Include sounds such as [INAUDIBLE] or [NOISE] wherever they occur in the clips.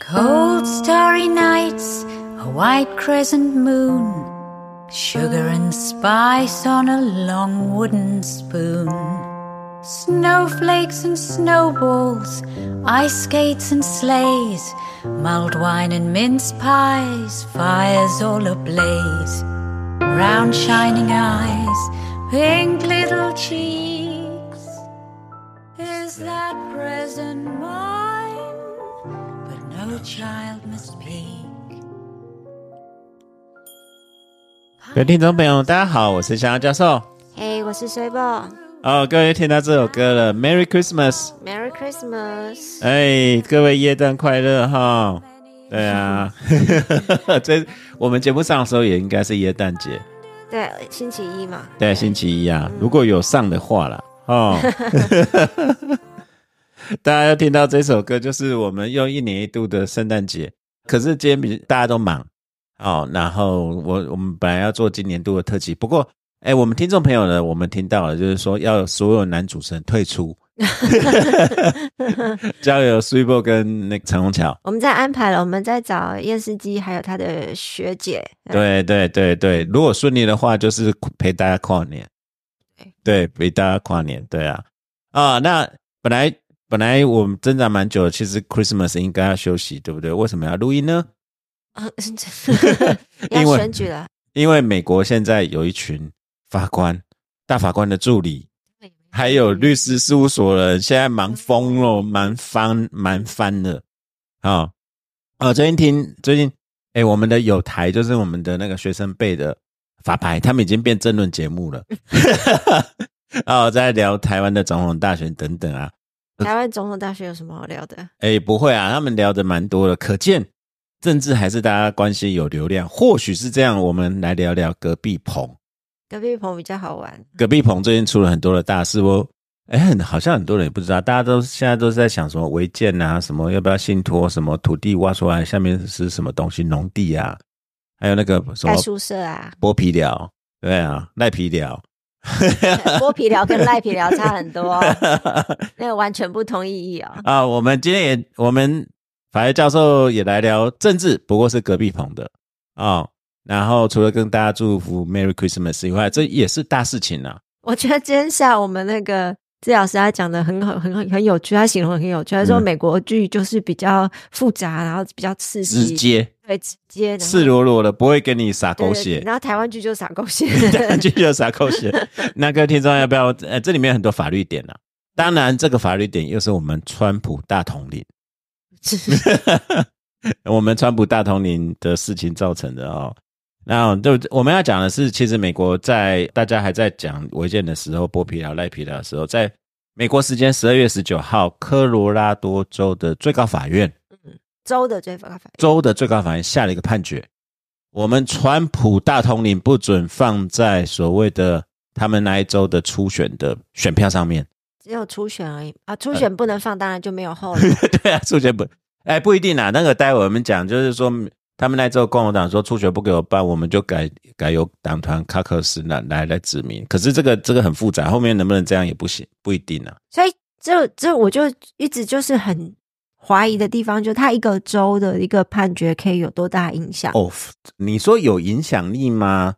Cold starry nights, a white crescent moon, sugar and spice on a long wooden spoon. Snowflakes and snowballs, ice skates and sleighs, mulled wine and mince pies, fires all ablaze. Round shining eyes, pink little cheeks. Is that present 各位听众朋友，大家好，我是香香教授。嘿我是水宝哦，各位听到这首歌了，Merry Christmas！，Merry Christmas。哎，各位耶诞快乐哈！对啊，[LAUGHS] 这我们节目上的时候也应该是耶诞节，对，星期一嘛。对，星期一啊，如果有上的话啦，哦，[LAUGHS] 大家要听到这首歌，就是我们用一年一度的圣诞节。可是今天比大家都忙哦，然后我我们本来要做今年度的特辑，不过哎，我们听众朋友呢，我们听到了，就是说要所有男主持人退出，[LAUGHS] 交由 s u p e 跟那个陈虹桥。我们在安排了，我们在找验司机，还有他的学姐。对对对对，如果顺利的话，就是陪大家跨年。对，陪大家跨年。对啊，啊，那本来本来我们挣扎蛮久的，其实 Christmas 应该要休息，对不对？为什么要录音呢？啊，[LAUGHS] 因要为选举了，因为美国现在有一群法官、大法官的助理，还有律师事务所的人，现在忙疯了，忙翻忙翻了啊！啊，最近听最近，哎，我们的有台就是我们的那个学生辈的法牌，他们已经变争论节目了。啊，[LAUGHS] 在聊台湾的总统大选等等啊，台湾总统大学有什么好聊的？哎，不会啊，他们聊的蛮多的，可见政治还是大家关心有流量，或许是这样。我们来聊聊隔壁棚。隔壁棚比较好玩。隔壁棚最近出了很多的大事，哦哎，很好像很多人也不知道，大家都现在都是在想什么违建啊，什么要不要信托，什么土地挖出来下面是什么东西，农地啊，还有那个什么盖宿舍啊，剥皮寮，对啊，赖皮寮，[LAUGHS] 剥皮聊跟赖皮聊差很多、哦，[LAUGHS] 那个完全不同意义哦。啊，我们今天也我们法学教授也来聊政治，不过是隔壁棚的啊、然后除了跟大家祝福 Merry Christmas 以外，这也是大事情啊。我觉得今天下午我们那个治老师他讲的很好，很很很有趣，他形容得很有趣。他说嗯美国剧就是比较复杂，然后比较刺激，直接对直接，赤裸裸的，不会跟你撒狗血。然后台湾剧就撒狗血，[LAUGHS] 就就撒狗血。[LAUGHS] 那各位听众要不要？呃，这里面有很多法律点啊。当然，这个法律点又是我们川普大统领，[LAUGHS] 我们川普大统领的事情造成的哦。那就我们要讲的是，其实美国在大家还在讲违建的时候，剥皮寮、赖皮寮的时候，在美国时间十二月十九号，科罗拉多州的最高法院州的最高法院州的最高法院下了一个判决，我们川普大统领不准放在所谓的他们那一州的初选的选票上面。只有初选而已啊，初选不能放，当然就没有后了。[LAUGHS] 对啊，初选不，哎，不一定啊。那个待会我们讲，就是说他们那州共和党说初选不给我办，我们就改改由党团卡克斯来来来指名。可是这个这个很复杂，后面能不能这样也不行，不一定啊。所以这这我就一直就是很怀疑的地方，就他一个州的一个判决可以有多大影响。哦，你说有影响力吗？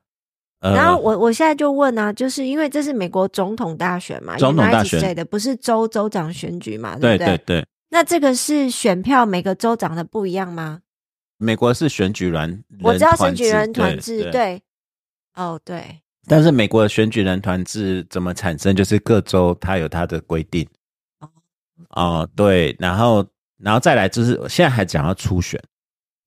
呃，然后我我现在就问啊，就是因为这是美国总统大选嘛，总统大选的不是州州长选举嘛，对不对？对对，那这个是选票每个州长的不一样吗？美国是选举人，我知道选举人团制制，对，哦对，但是美国的选举人团制怎么产生？就是各州它有它的规定。哦，对，然后，然后再来就是现在还讲到初选，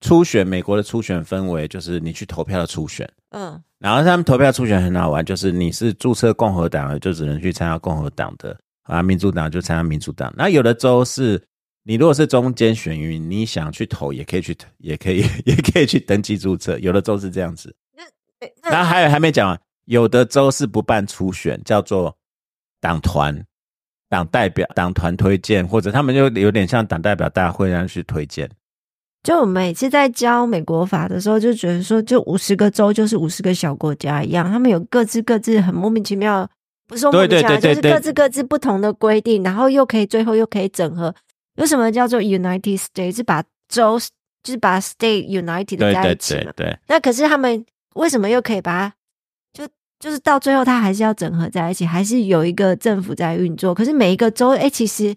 初选美国的初选分为就是你去投票的初选，嗯然后他们投票初选很好玩，就是你是注册共和党的就只能去参加共和党的啊，民主党就参加民主党。那有的州是你如果是中间选民，你想去投也可以去，也可以 [LAUGHS] 也可以去登记注册。有的州是这样子。那然后还有还没讲完，有的州是不办初选，叫做党团、党代表、党团推荐，或者他们就有点像党代表大会那样去推荐。就我们每次在教美国法的时候，就觉得说，就五十个州就是五十个小国家一样，他们有各自各自很莫名其妙，不是说莫名其妙，就是各自各自不同的规定，然后又可以最后又可以整合。为什么叫做 United States？是把州，就是把 state united 对对在一起嘛。对对，那可是他们为什么又可以把它就就是到最后，它还是要整合在一起，还是有一个政府在运作？可是每一个州，哎，其实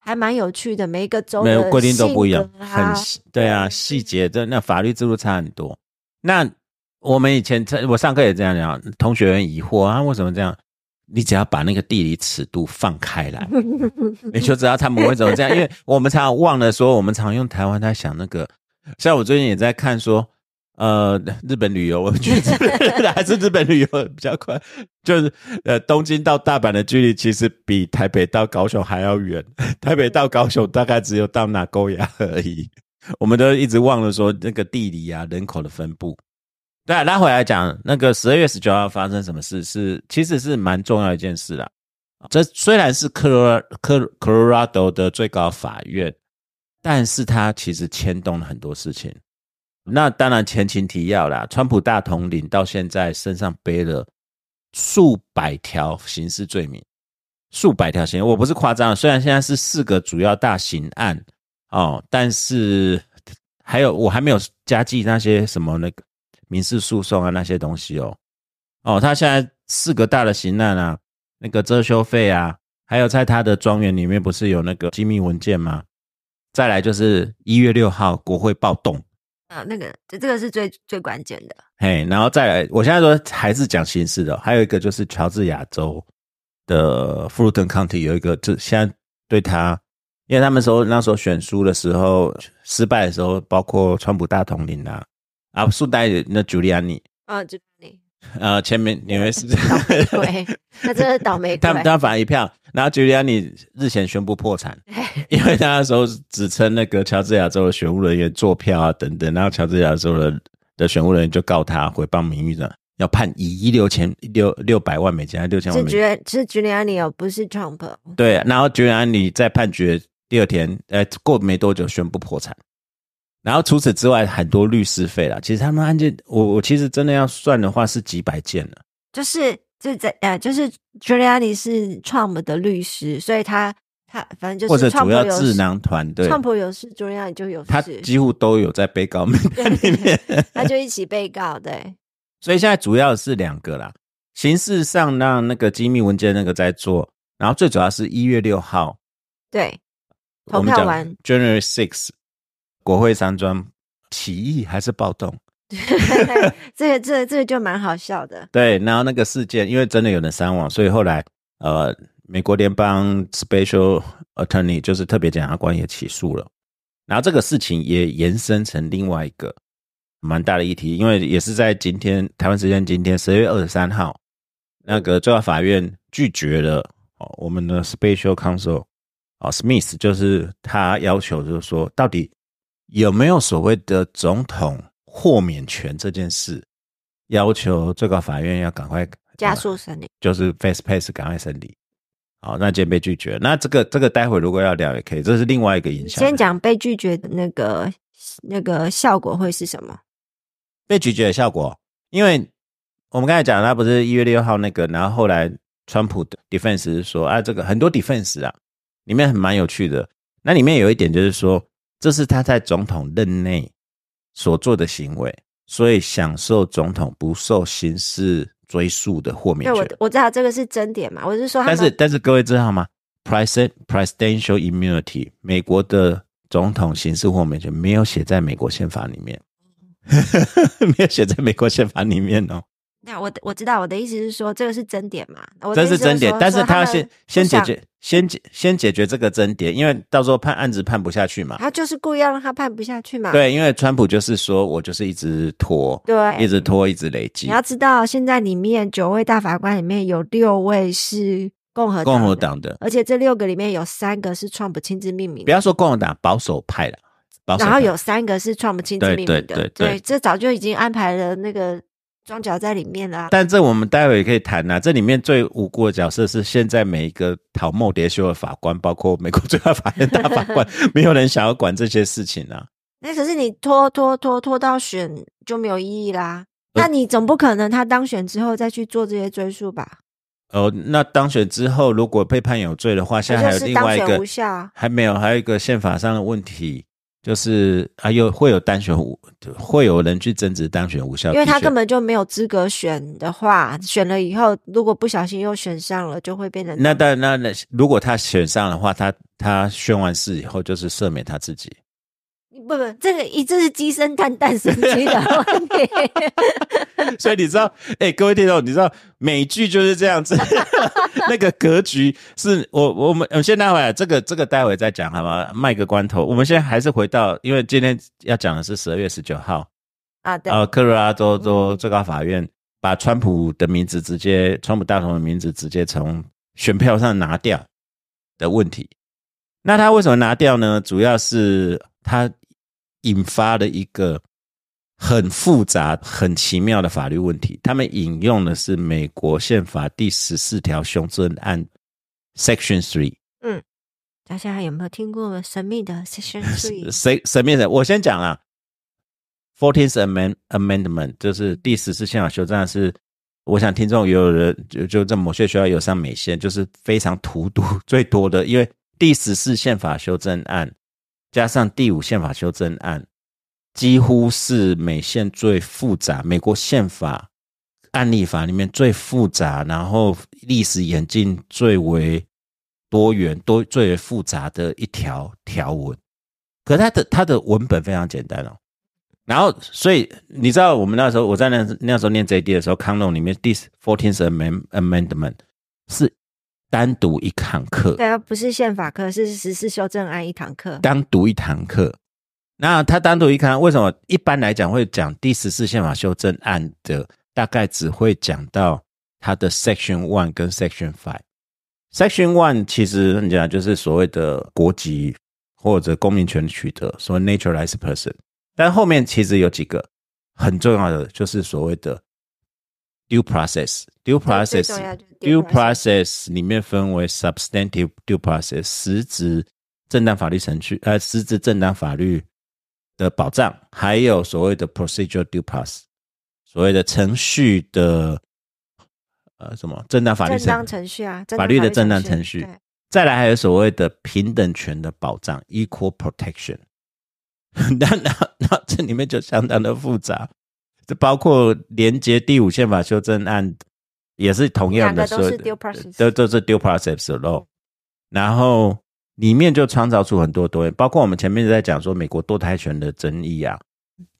还蛮有趣的，每一个州的没有规定都不一样，啊很细对啊，细节的那法律制度差很多。那我们以前我上课也这样讲，同学很疑惑啊，为什么这样？你只要把那个地理尺度放开来，[LAUGHS] 你就知道他们为什么这样。因为我们常常忘了说，我们常用台湾在想那个，像我最近也在看说，呃，日本旅游，我觉得 [LAUGHS] 还是日本旅游比较快。就是呃，东京到大阪的距离其实比台北到高雄还要远，[LAUGHS] 台北到高雄大概只有到哪沟牙而已。我们都一直忘了说那个地理啊，人口的分布。对啊，拉回来讲，那个十二月十九号发生什么事是，其实是蛮重要一件事啦。这虽然是科罗科科罗拉多的最高法院，但是它其实牵动了很多事情。那当然前情提要啦，川普大统领到现在身上背了数百条刑事罪名，数百条刑，我不是夸张。虽然现在是四个主要大刑案哦，但是还有我还没有加计那些什么那个。民事诉讼啊那些东西哦，哦，他现在四个大的刑案啊，那个遮羞费啊，还有在他的庄园里面不是有那个机密文件吗？再来就是一月六号国会暴动啊，那个这这个是最最关键的。嘿，然后再来，我现在说还是讲刑事的，还有一个就是乔治亚州的富 t 顿 County 有一个，就现在对他，因为他们说那时候选书的时候失败的时候，包括川普大统领啊。啊，树袋那朱利安尼啊，朱利安呃，前面纽约市倒霉鬼，他 [LAUGHS] 真的倒霉鬼。他他反一票，然后朱利安尼日前宣布破产，[LAUGHS] 因为他那时候指称那个乔治亚州的选务人员做票啊等等，然后乔治亚州的的选务人员就告他诽谤名誉的，要判一亿六千六六百万美金，还六千万美金。是朱利安尼哦，不是 Trump。对，然后朱利安尼在判决第二天，呃，过没多久宣布破产。然后除此之外，很多律师费啦。其实他们案件，我我其实真的要算的话，是几百件了。就是就在呃，就是 Giuliani 是 Trump 的律师，所以他他反正就是或者主要智囊团队，Trump 有事，Giuliani 就有事，他几乎都有在被告名单里面，[LAUGHS] 他就一起被告。对，所以现在主要是两个啦，形式上让那个机密文件那个在做，然后最主要是一月六号，对，投票完 January six。国会山庄起义还是暴动？[LAUGHS] 这个、这、这个就蛮好笑的。对，然后那个事件，因为真的有人伤亡，所以后来呃，美国联邦 Special Attorney 就是特别检察官也起诉了。然后这个事情也延伸成另外一个蛮大的议题，因为也是在今天台湾时间今天十月二十三号，那个最高法院拒绝了哦，我们的 Special Counsel 哦 Smith 就是他要求就是说到底。有没有所谓的总统豁免权这件事？要求最高法院要赶快加速审理，就是 face pace 赶快审理。好，那今天被拒绝，那这个这个待会如果要聊也可以，这是另外一个影响。先讲被拒绝的那个那个效果会是什么？被拒绝的效果，因为我们刚才讲，他不是一月六号那个，然后后来川普的 defense 说啊，这个很多 defense 啊，里面很蛮有趣的。那里面有一点就是说。这是他在总统任内所做的行为，所以享受总统不受刑事追诉的豁免权。我我知道这个是真点嘛，我是说，但是但是各位知道吗？President Presidential Immunity，美国的总统刑事豁免权没有写在美国宪法里面，[LAUGHS] 没有写在美国宪法里面哦。那我我知道我的意思是说，这个是争点嘛？这是争点，但是他要先先解决，先解先解决这个争点，因为到时候判案子判不下去嘛。他就是故意要让他判不下去嘛。对，因为川普就是说我就是一直拖，对，一直拖，一直累积。你要知道，现在里面九位大法官里面有六位是共和共和党的，而且这六个里面有三个是 Trump 亲自命名。不要说共和党保守派了，然后有三个是 Trump 亲自命名的，对对对，这早就已经安排了那个。装脚在里面啦，但这我们待会也可以谈呐。这里面最无辜的角色是现在每一个讨耄迭修的法官，包括美国最高法院大法官，[LAUGHS] 没有人想要管这些事情啊。那可是你拖拖拖拖到选就没有意义啦。那你总不可能他当选之后再去做这些追诉吧？哦，那当选之后如果被判有罪的话，现在还有另外一个还没有，还有一个宪法上的问题。就是啊，又会有单选无，会有人去争执单选无效，因为他根本就没有资格选的话，选了以后如果不小心又选上了，就会变成那但那那如果他选上的话，他他宣完誓以后就是赦免他自己。不不，这个一直是鸡生蛋，蛋生鸡的 [LAUGHS] 问题。[LAUGHS] 所以你知道，哎，各位听众，你知道美剧就是这样子，[LAUGHS] 那个格局是我我们我先待会这个这个待会再讲好吗？卖个关头，我们现在还是回到，因为今天要讲的是十二月十九号啊，对，呃，科罗拉多州最高法院把川普的名字直接，川普大统的名字直接从选票上拿掉的问题。那他为什么拿掉呢？主要是他。引发了一个很复杂、很奇妙的法律问题。他们引用的是美国宪法第十四条修正案 Section Three。嗯，大家有没有听过神秘的 Section [LAUGHS] Three？神神秘的，我先讲啊。Fourteenth Amend Amendment 就是第十四宪法修正案，是我想听众也有人就就在某些学校有上美线，就是非常荼毒最多的，因为第十四宪法修正案。加上第五宪法修正案，几乎是美宪最复杂、美国宪法案例法里面最复杂，然后历史演进最为多元、多最为复杂的一条条文。可它的它的文本非常简单哦。然后，所以你知道，我们那时候我在那那时候念 J D 的时候，康龙里面第 Fourteenth Amendment 是。单独一堂课，对啊，不是宪法课，是十四修正案一堂课。单独一堂课，那他单独一堂，为什么一般来讲会讲第十四宪法修正案的？大概只会讲到它的 Section One 跟 Section Five。Section One 其实你讲就是所谓的国籍或者公民权取得，所谓 naturalized person。但后面其实有几个很重要的，就是所谓的 due process，due process。Due process 里面分为 substantive due process 实质正当法律程序，呃，实质正当法律的保障，还有所谓的 procedural due process 所谓的程序的呃什么正当法律正当程序啊，法律的正当程序。再来还有所谓的平等权的保障 equal protection。那那那这里面就相当的复杂，这包括连接第五宪法修正案。也是同样的，都是 due process，都都是 due process 咯。然后里面就创造出很多多，包括我们前面在讲说美国堕胎权的争议啊。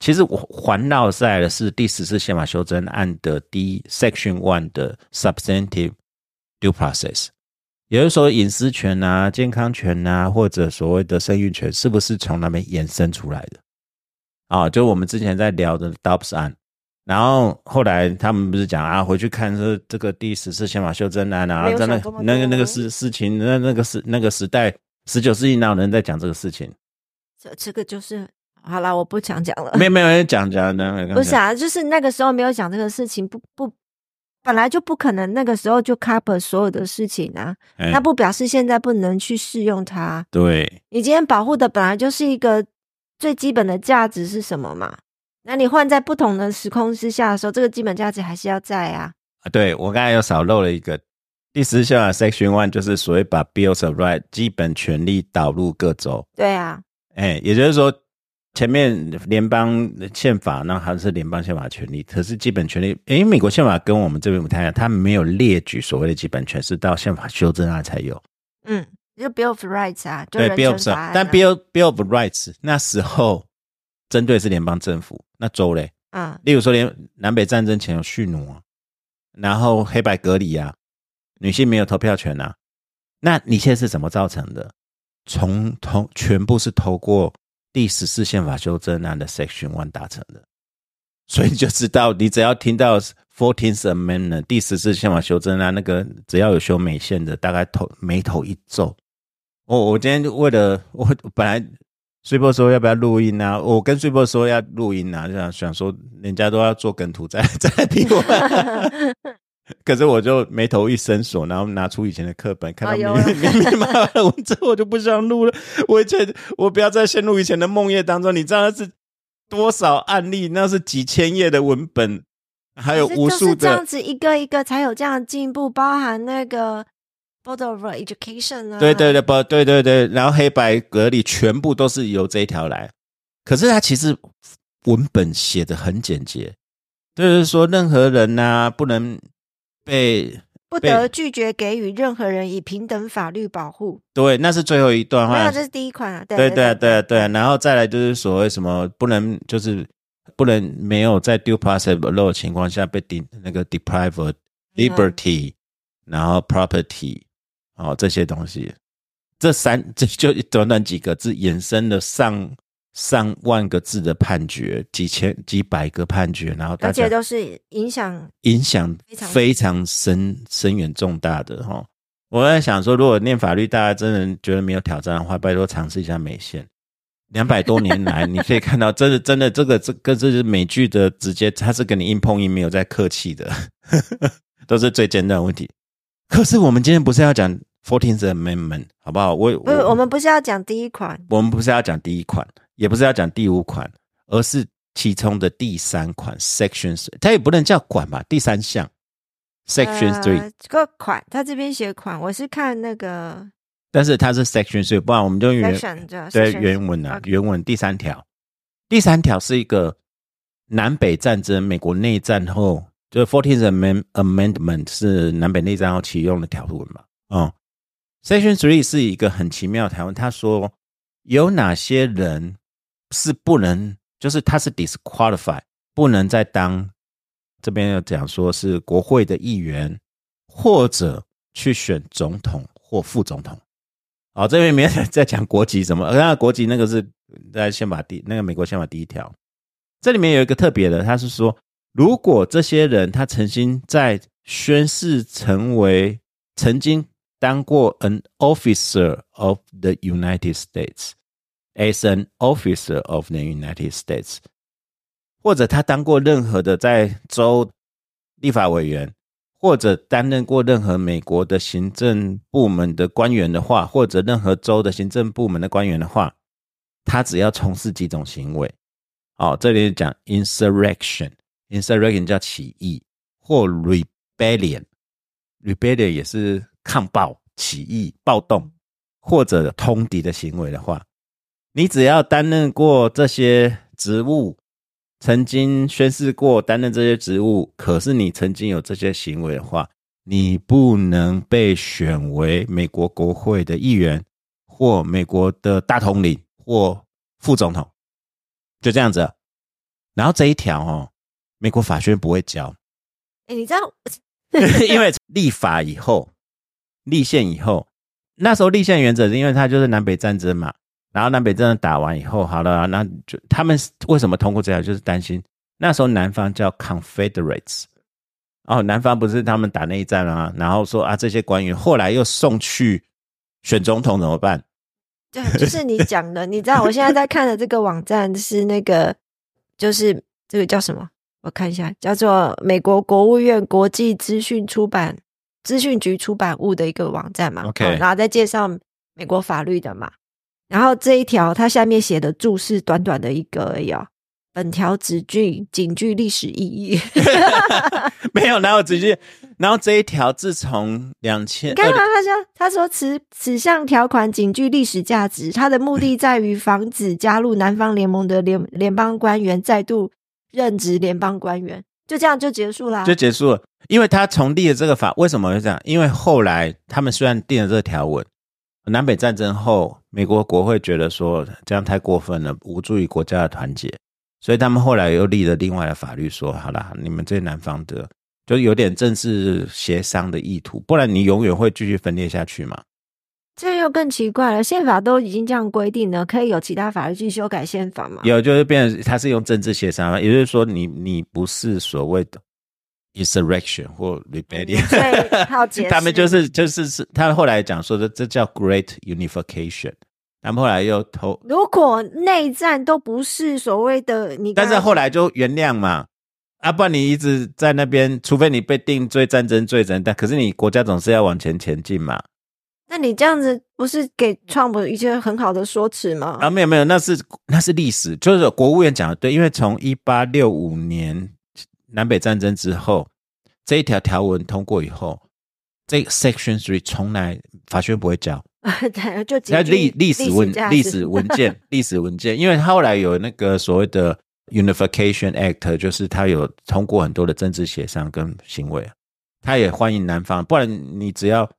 其实环绕在的是第十次宪法修正案的第一 section one 的 substantive due process，也就是说隐私权啊、健康权啊，或者所谓的生育权，是不是从那边衍生出来的？啊，就我们之前在聊的 Dobbs 案。然后后来他们不是讲啊，回去看这这个第十次宪法修正案啊，真的那个那个事事情，那那个时那个时代，十九世纪哪有人在讲这个事情？这这个就是好了，我不想讲了。没有没有人讲讲的，不是啊，就是那个时候没有讲这个事情，不不，本来就不可能那个时候就 cover 所有的事情啊，那不表示现在不能去适用它。对，你今天保护的本来就是一个最基本的价值是什么嘛？那你换在不同的时空之下的时候，这个基本价值还是要在啊。啊，对我刚才又少漏了一个第十项啊，Section One 就是所谓把 Bills of Right 基本权利导入各州。对啊，哎，也就是说前面联邦宪法那还是联邦宪法权利，可是基本权利，哎，美国宪法跟我们这边不太一样，它没有列举所谓的基本权，是到宪法修正案才有。嗯，就 Bill of Rights 啊，对 Bill of Rights，但 Bill Bill of Rights 那时候。针对是联邦政府，那州嘞？啊，例如说，连南北战争前有蓄奴啊，然后黑白隔离啊，女性没有投票权啊，那你现在是怎么造成的？从通全部是透过第十四宪法修正案的 Section One 达成的，所以你就知道，你只要听到 Fourteenth Amendment 第十四宪法修正案，那个只要有修美宪的，大概头眉头一皱。我我今天就为了我本来。睡波说要不要录音啊？我跟睡波说要录音啊，就想想说人家都要做梗图再 [LAUGHS] 再逼我，可是我就眉头一伸锁，然后拿出以前的课本，看到密密麻麻的文字，我就不想录了。我以前我不要再陷入以前的梦魇当中。你知道那是多少案例？那是几千页的文本，还有无数的这样子一个一个才有这样进步，包含那个。Board of Education 啊，对对对，不，对对对，然后黑白格里全部都是由这一条来。可是它其实文本写的很简洁，就是说任何人呐、不能被不得拒绝给予任何人以平等法律保护。对，那是最后一段话没有，。这是第一款啊，对对对对对对，然后再来就是所谓什么不能就是不能没有在 due process of law 的情况下被 de 那个 deprive liberty，、然后 property，哦这些东西，这三这就短短几个字衍生了上上万个字的判决，几千几百个判决，然后大家都是影响影响非常非常深深远重大的哈。我在想说，如果念法律大家真的觉得没有挑战的话，拜托尝试一下美线。两百多年来，你可以看到，真的真的这个这个这是美剧的直接，它是跟你硬碰硬，没有在客气的，[LAUGHS] 都是最简单的问题。可是我们今天不是要讲 Fourteenth Amendment 好不好？我不是，我们不是要讲第一款，我们不是要讲第一款，也不是要讲第五款，而是其中的第三款 Section，它也不能叫款吧，第三项。Section Three，、呃这个款，它这边写款，我是看那个但是它是 Section Three，不然我们就原 section 对原文啊原文第三条，第三条是一个南北战争，美国内战后，就是 Fourteenth Amend Amendment 是南北内战后启用的条文嘛，嗯，Section Three 是一个很奇妙的条文，他说有哪些人是不能，就是他是 disqualify，不能再当这边要讲说是国会的议员，或者去选总统或副总统。好，这边没在讲国籍什么，[LAUGHS] 那国籍那个是在宪法第那个美国宪法第一条，这里面有一个特别的，他是说，如果这些人他曾经在宣誓成为曾经当过 an officer of the United States as an officer of the United States，或者他当过任何的在州立法委员，或者担任过任何美国的行政部门的官员的话，或者任何州的行政部门的官员的话，他只要从事几种行为，哦，这里讲 insurrection，insurrection 叫起义或 rebellion，rebellion 也是 抗暴、起义、暴动或者通敌的行为的话，你只要担任过这些职务，曾经宣誓过担任这些职务，可是你曾经有这些行为的话，你不能被选为美国国会的议员，或美国的大统领，或副总统，就这样子。然后这一条哦，美国法学院不会教，哎，你知道 [LAUGHS] 因为立法以后，立宪以后，那时候立宪原则是因为它就是南北战争嘛，然后南北战争打完以后，好了，那就他们为什么通过这条，就是担心那时候南方叫 Confederates，哦，南方不是他们打内战啊，然后说啊这些官员后来又送去选总统怎么办？对，就是你讲的，你知道我现在在看的这个网站是那个，就是这个叫什么？我看一下，叫做美国国务院国际资讯出版资讯局出版物的一个网站嘛。然后再介绍美国法律的嘛。然后这一条它下面写的注释短短的一个而已哦。本条只具仅具历史意义。[LAUGHS] 没有，然后直接，然后这一条自从两千你看啊，他说他说此此项条款仅具历史价值，它的目的 [LAUGHS] 在于防止加入南方联盟的联联邦官员再度任职联邦官员，就这样就结束啦。就结束了。因为他重立了这个法，为什么会这样？因为后来他们虽然定了这条文，南北战争后，美国国会觉得说这样太过分了，无助于国家的团结，所以他们后来又立了另外的法律说，好啦，你们这些南方的就有点政治协商的意图，不然你永远会继续分裂下去嘛。这又更奇怪了，宪法都已经这样规定了，可以有其他法律去修改宪法吗？有就是变成他是用政治协商，也就是说你你不是所谓的 insurrection 或 rebellion，、所以他们就是就是是，他后来讲说的这叫 Great Unification，他们后来又投，如果内战都不是所谓的你但，是后来就原谅嘛，啊，不然你一直在那边，除非你被定罪战争罪人，但可是你国家总是要往前前进嘛。那你这样子不是给 Trump 一些很好的说辞吗？啊，没有没有，那是那是历史，就是国务院讲的对，因为从一八六五年南北战争之后，这一条条文通过以后，这个 Section Three 从来法学不会教，[LAUGHS] 对，就在历历史文历史文 [LAUGHS] 件历史文件，因为后来有那个所谓的 Unification Act，就是他有通过很多的政治协商跟行为，他也欢迎南方，不然你只要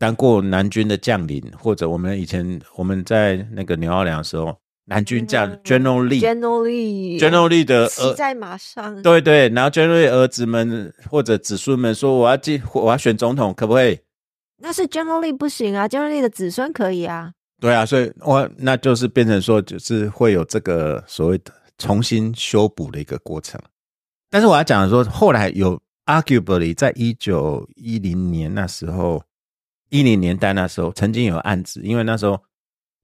当过南军的将领，或者我们以前我们在那个牛二良的时候，南军将嗯 General Lee。General Lee 的儿，骑在马上，对对，然后 General Lee 儿子们或者子孙们说，我要进，我要选总统，可不可以？那是 General Lee 不行啊，General Lee 的子孙可以啊。对啊，所以我那就是变成说，就是会有这个所谓的重新修补的一个过程。但是我要讲的说，后来有 arguably 在一九一零年那时候，一零年代那时候曾经有案子，因为那时候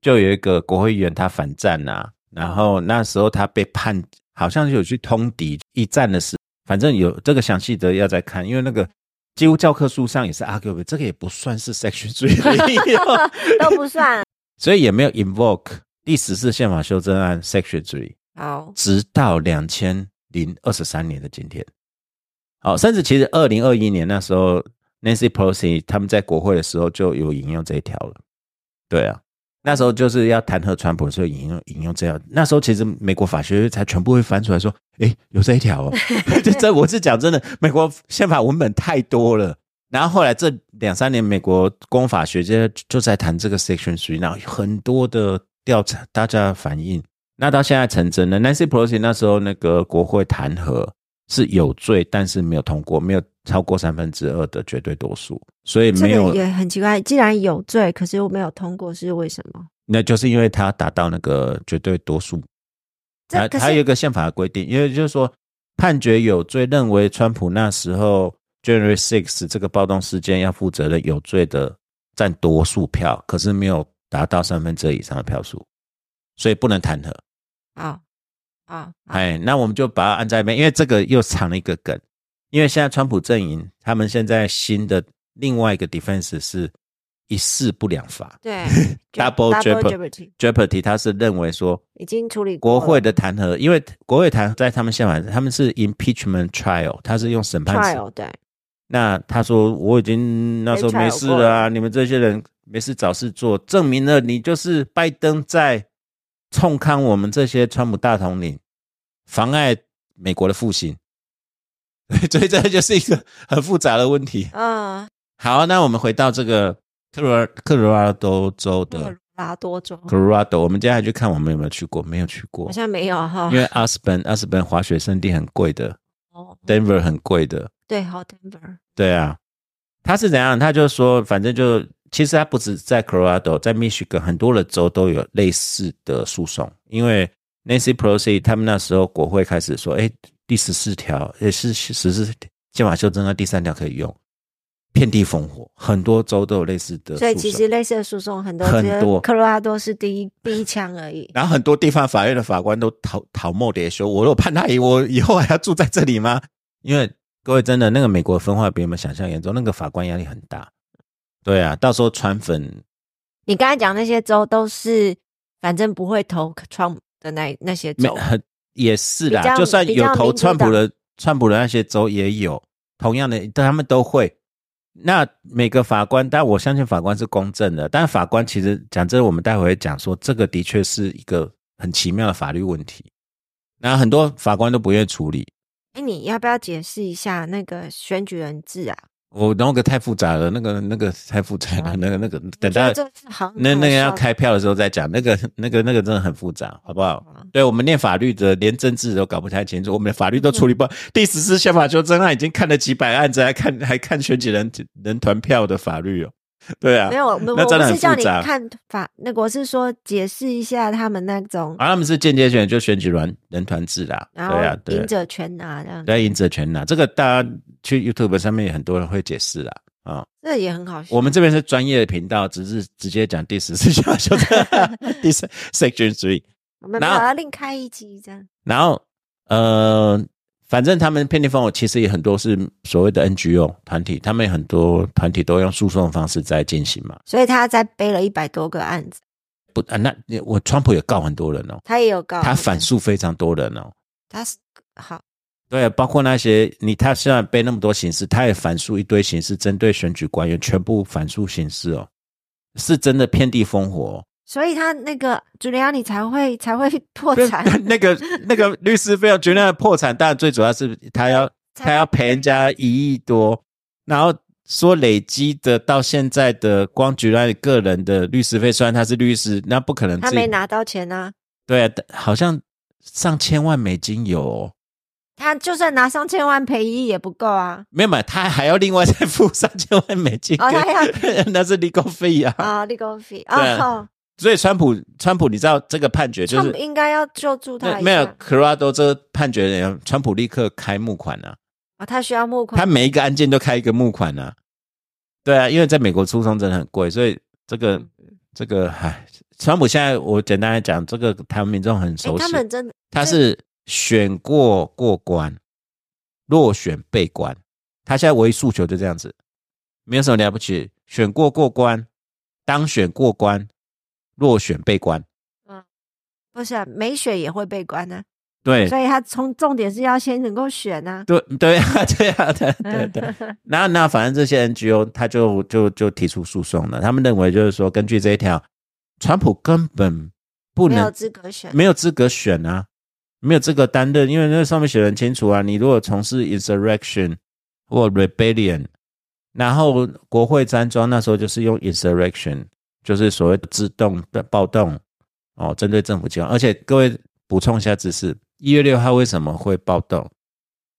就有一个国会议员他反战呐、然后那时候他被判，好像有去通敌一战的事，反正有这个详细的要再看，因为那个几乎教科书上也是 arguably，这个也不算是 section。[LAUGHS] 都不算。[LAUGHS] 所以也没有 invoke 第十次宪法修正案 Section Three，好，直到两千零二十三年的今天。好，甚至其实二零二一年那时候，Nancy Pelosi 他们在国会的时候就有引用这一条了。对啊，那时候就是要弹劾川普的时候引用引用这条。那时候其实美国法学才全部会翻出来说，诶，有这一条哦。[LAUGHS] 这这我是讲真的，美国宪法文本太多了。然后后来这两三年，美国公法学界就在谈这个 Section Three，然后有很多的调查，大家反映，那到现在成真了。Nancy Pelosi 那时候那个国会弹劾是有罪，但是没有通过，没有超过三分之二的绝对多数，所以没有个，也很奇怪，既然有罪，可是又没有通过，是为什么？那就是因为他达到那个绝对多数。还有一个宪法的规定，因为就是说判决有罪，认为川普那时候 January Six 这个暴动事件要负责的有罪的占多数票，可是没有达到三分之二以上的票数，所以不能弹劾。好好好哎，那我们就把它按在一边，因为这个又藏了一个梗，因为现在川普阵营他们现在新的另外一个 defense 是一事不两法对 [LAUGHS] Double jeopardy jeopardy 他是认为说已经处理过国会的弹劾，因为国会弹劾在他们宪法，他们是 impeachment trial，他是用审判时 trial 对。那他说我已经那时候没事了啊，了你们这些人没事找事做，证明了你就是拜登在冲康我们这些川普大统领，妨碍美国的复兴。[LAUGHS] 所以这就是一个很复杂的问题。嗯，好，那我们回到这个科罗科罗拉多州科的拉多州。Colorado，我们接下来去看我们有没有去过，没有去过。好，像没有哈。因，为阿斯本阿斯本滑雪圣地很贵的哦，Denver 很贵的，对，好 Denver 对啊，他是怎样？他就说，反正就其实他不止在 Colorado，在 Michigan 很多的州都有类似的诉讼，因为 Nancy Pelosi 他们那时候国会开始说，哎，第十四条也是实施宪法修正案第三条可以用，遍地烽火，很多州都有类似的，所以其实类似的诉讼很多，很多科罗拉多是第一第一枪而已。[LAUGHS] 然后很多地方法院的法官都讨讨莫迭说，我如果判他赢，我以后还要住在这里吗？因为各位真的那个美国分化比我们想象严重，那个法官压力很大。对啊，到时候川粉你刚才讲那些州都是，反正不会投 Trump 的那那些州，也是啦，就算有投川普的川普的那些州也有同样的，他们都会。那每个法官，但我相信法官是公正的，但法官其实讲真的，我们待会会讲说，这个的确是一个很奇妙的法律问题。那很多法官都不愿意处理，哎，你要不要解释一下那个选举人制啊？我那个太复杂了，那个那个太复杂了，那个那个等到那那个要开票的时候再讲，那个那个那个真的很复杂，好不好？嗯对我们念法律的，连政治都搞不太清楚，我们的法律都处理不好。第十次宪法修正案已经看了几百案子，还看还看选举人人团票的法律哦。[LAUGHS] 对啊没，有，那真的很不是叫你复杂看法，那个我是说解释一下他们那种，啊，他们是间接选，就选举人人团制啦。对啊，对啊，赢者全拿这样，对啊，赢者全拿。这个大家去 YouTube 上面也很多人会解释啦。啊、这也很好笑。我们这边是专业的频道，只是直接讲第十次宪法修正案第三 Section Three。我们没然后有要另开一集这样。然后呃，反正他们遍地烽火，其实也很多是所谓的 NGO 团体，他们很多团体都用诉讼的方式在进行嘛。所以他在背了一百多个案子，不啊，那我川普也告很多人哦，他也有告他反诉非常多人哦。他是好对，包括那些你他虽然背那么多刑事，他也反诉一堆刑事，针对选举官员全部反诉刑事哦，是真的遍地烽火。所以他那个朱利安尼才会才会 [LAUGHS] [LAUGHS] 破产。那个那个律师费用绝对破产，但最主要是他要他要赔人家一亿多，然后说累积的到现在的光举安个人的律师费，虽然他是律师，那不可能他没拿到钱啊。对啊，好像上千万美金有。他就算拿上千万赔一亿也不够啊！没有嘛，他还要另外再付三千万美金。哦，他要 [LAUGHS] 那是 legal fee 啊！啊，legal fee 啊！所以川普，川普，你知道这个判决就是应该要救助他。没有 c o r a d o 这个判决，川普立刻开募款啊！啊，他需要募款，他每一个案件都开一个募款啊！对啊，因为在美国诉讼真的很贵，所以这个这个，唉，川普现在我简单来讲，这个台湾民众很熟悉，他们真的他是。选过过关，落选被关。他现在唯一诉求就这样子，没有什么了不起。选过过关，当选过关，落选被关。嗯，不是，没选也会被关呢。对，所以他从重点是要先能够选呢。对 [LAUGHS] 对啊，对啊，对对对。[LAUGHS] 那那反正这些 NGO 他就就就提出诉讼了。他们认为就是说，根据这一条，川普根本不能没有资格选，没有资格选啊。没有资格担任，因为那上面写的很清楚啊。你如果从事 insurrection 或 rebellion，然后国会山庄那时候就是用 insurrection，就是所谓的自动的暴动哦，针对政府机关。而且各位补充一下知识：一月六号为什么会暴动？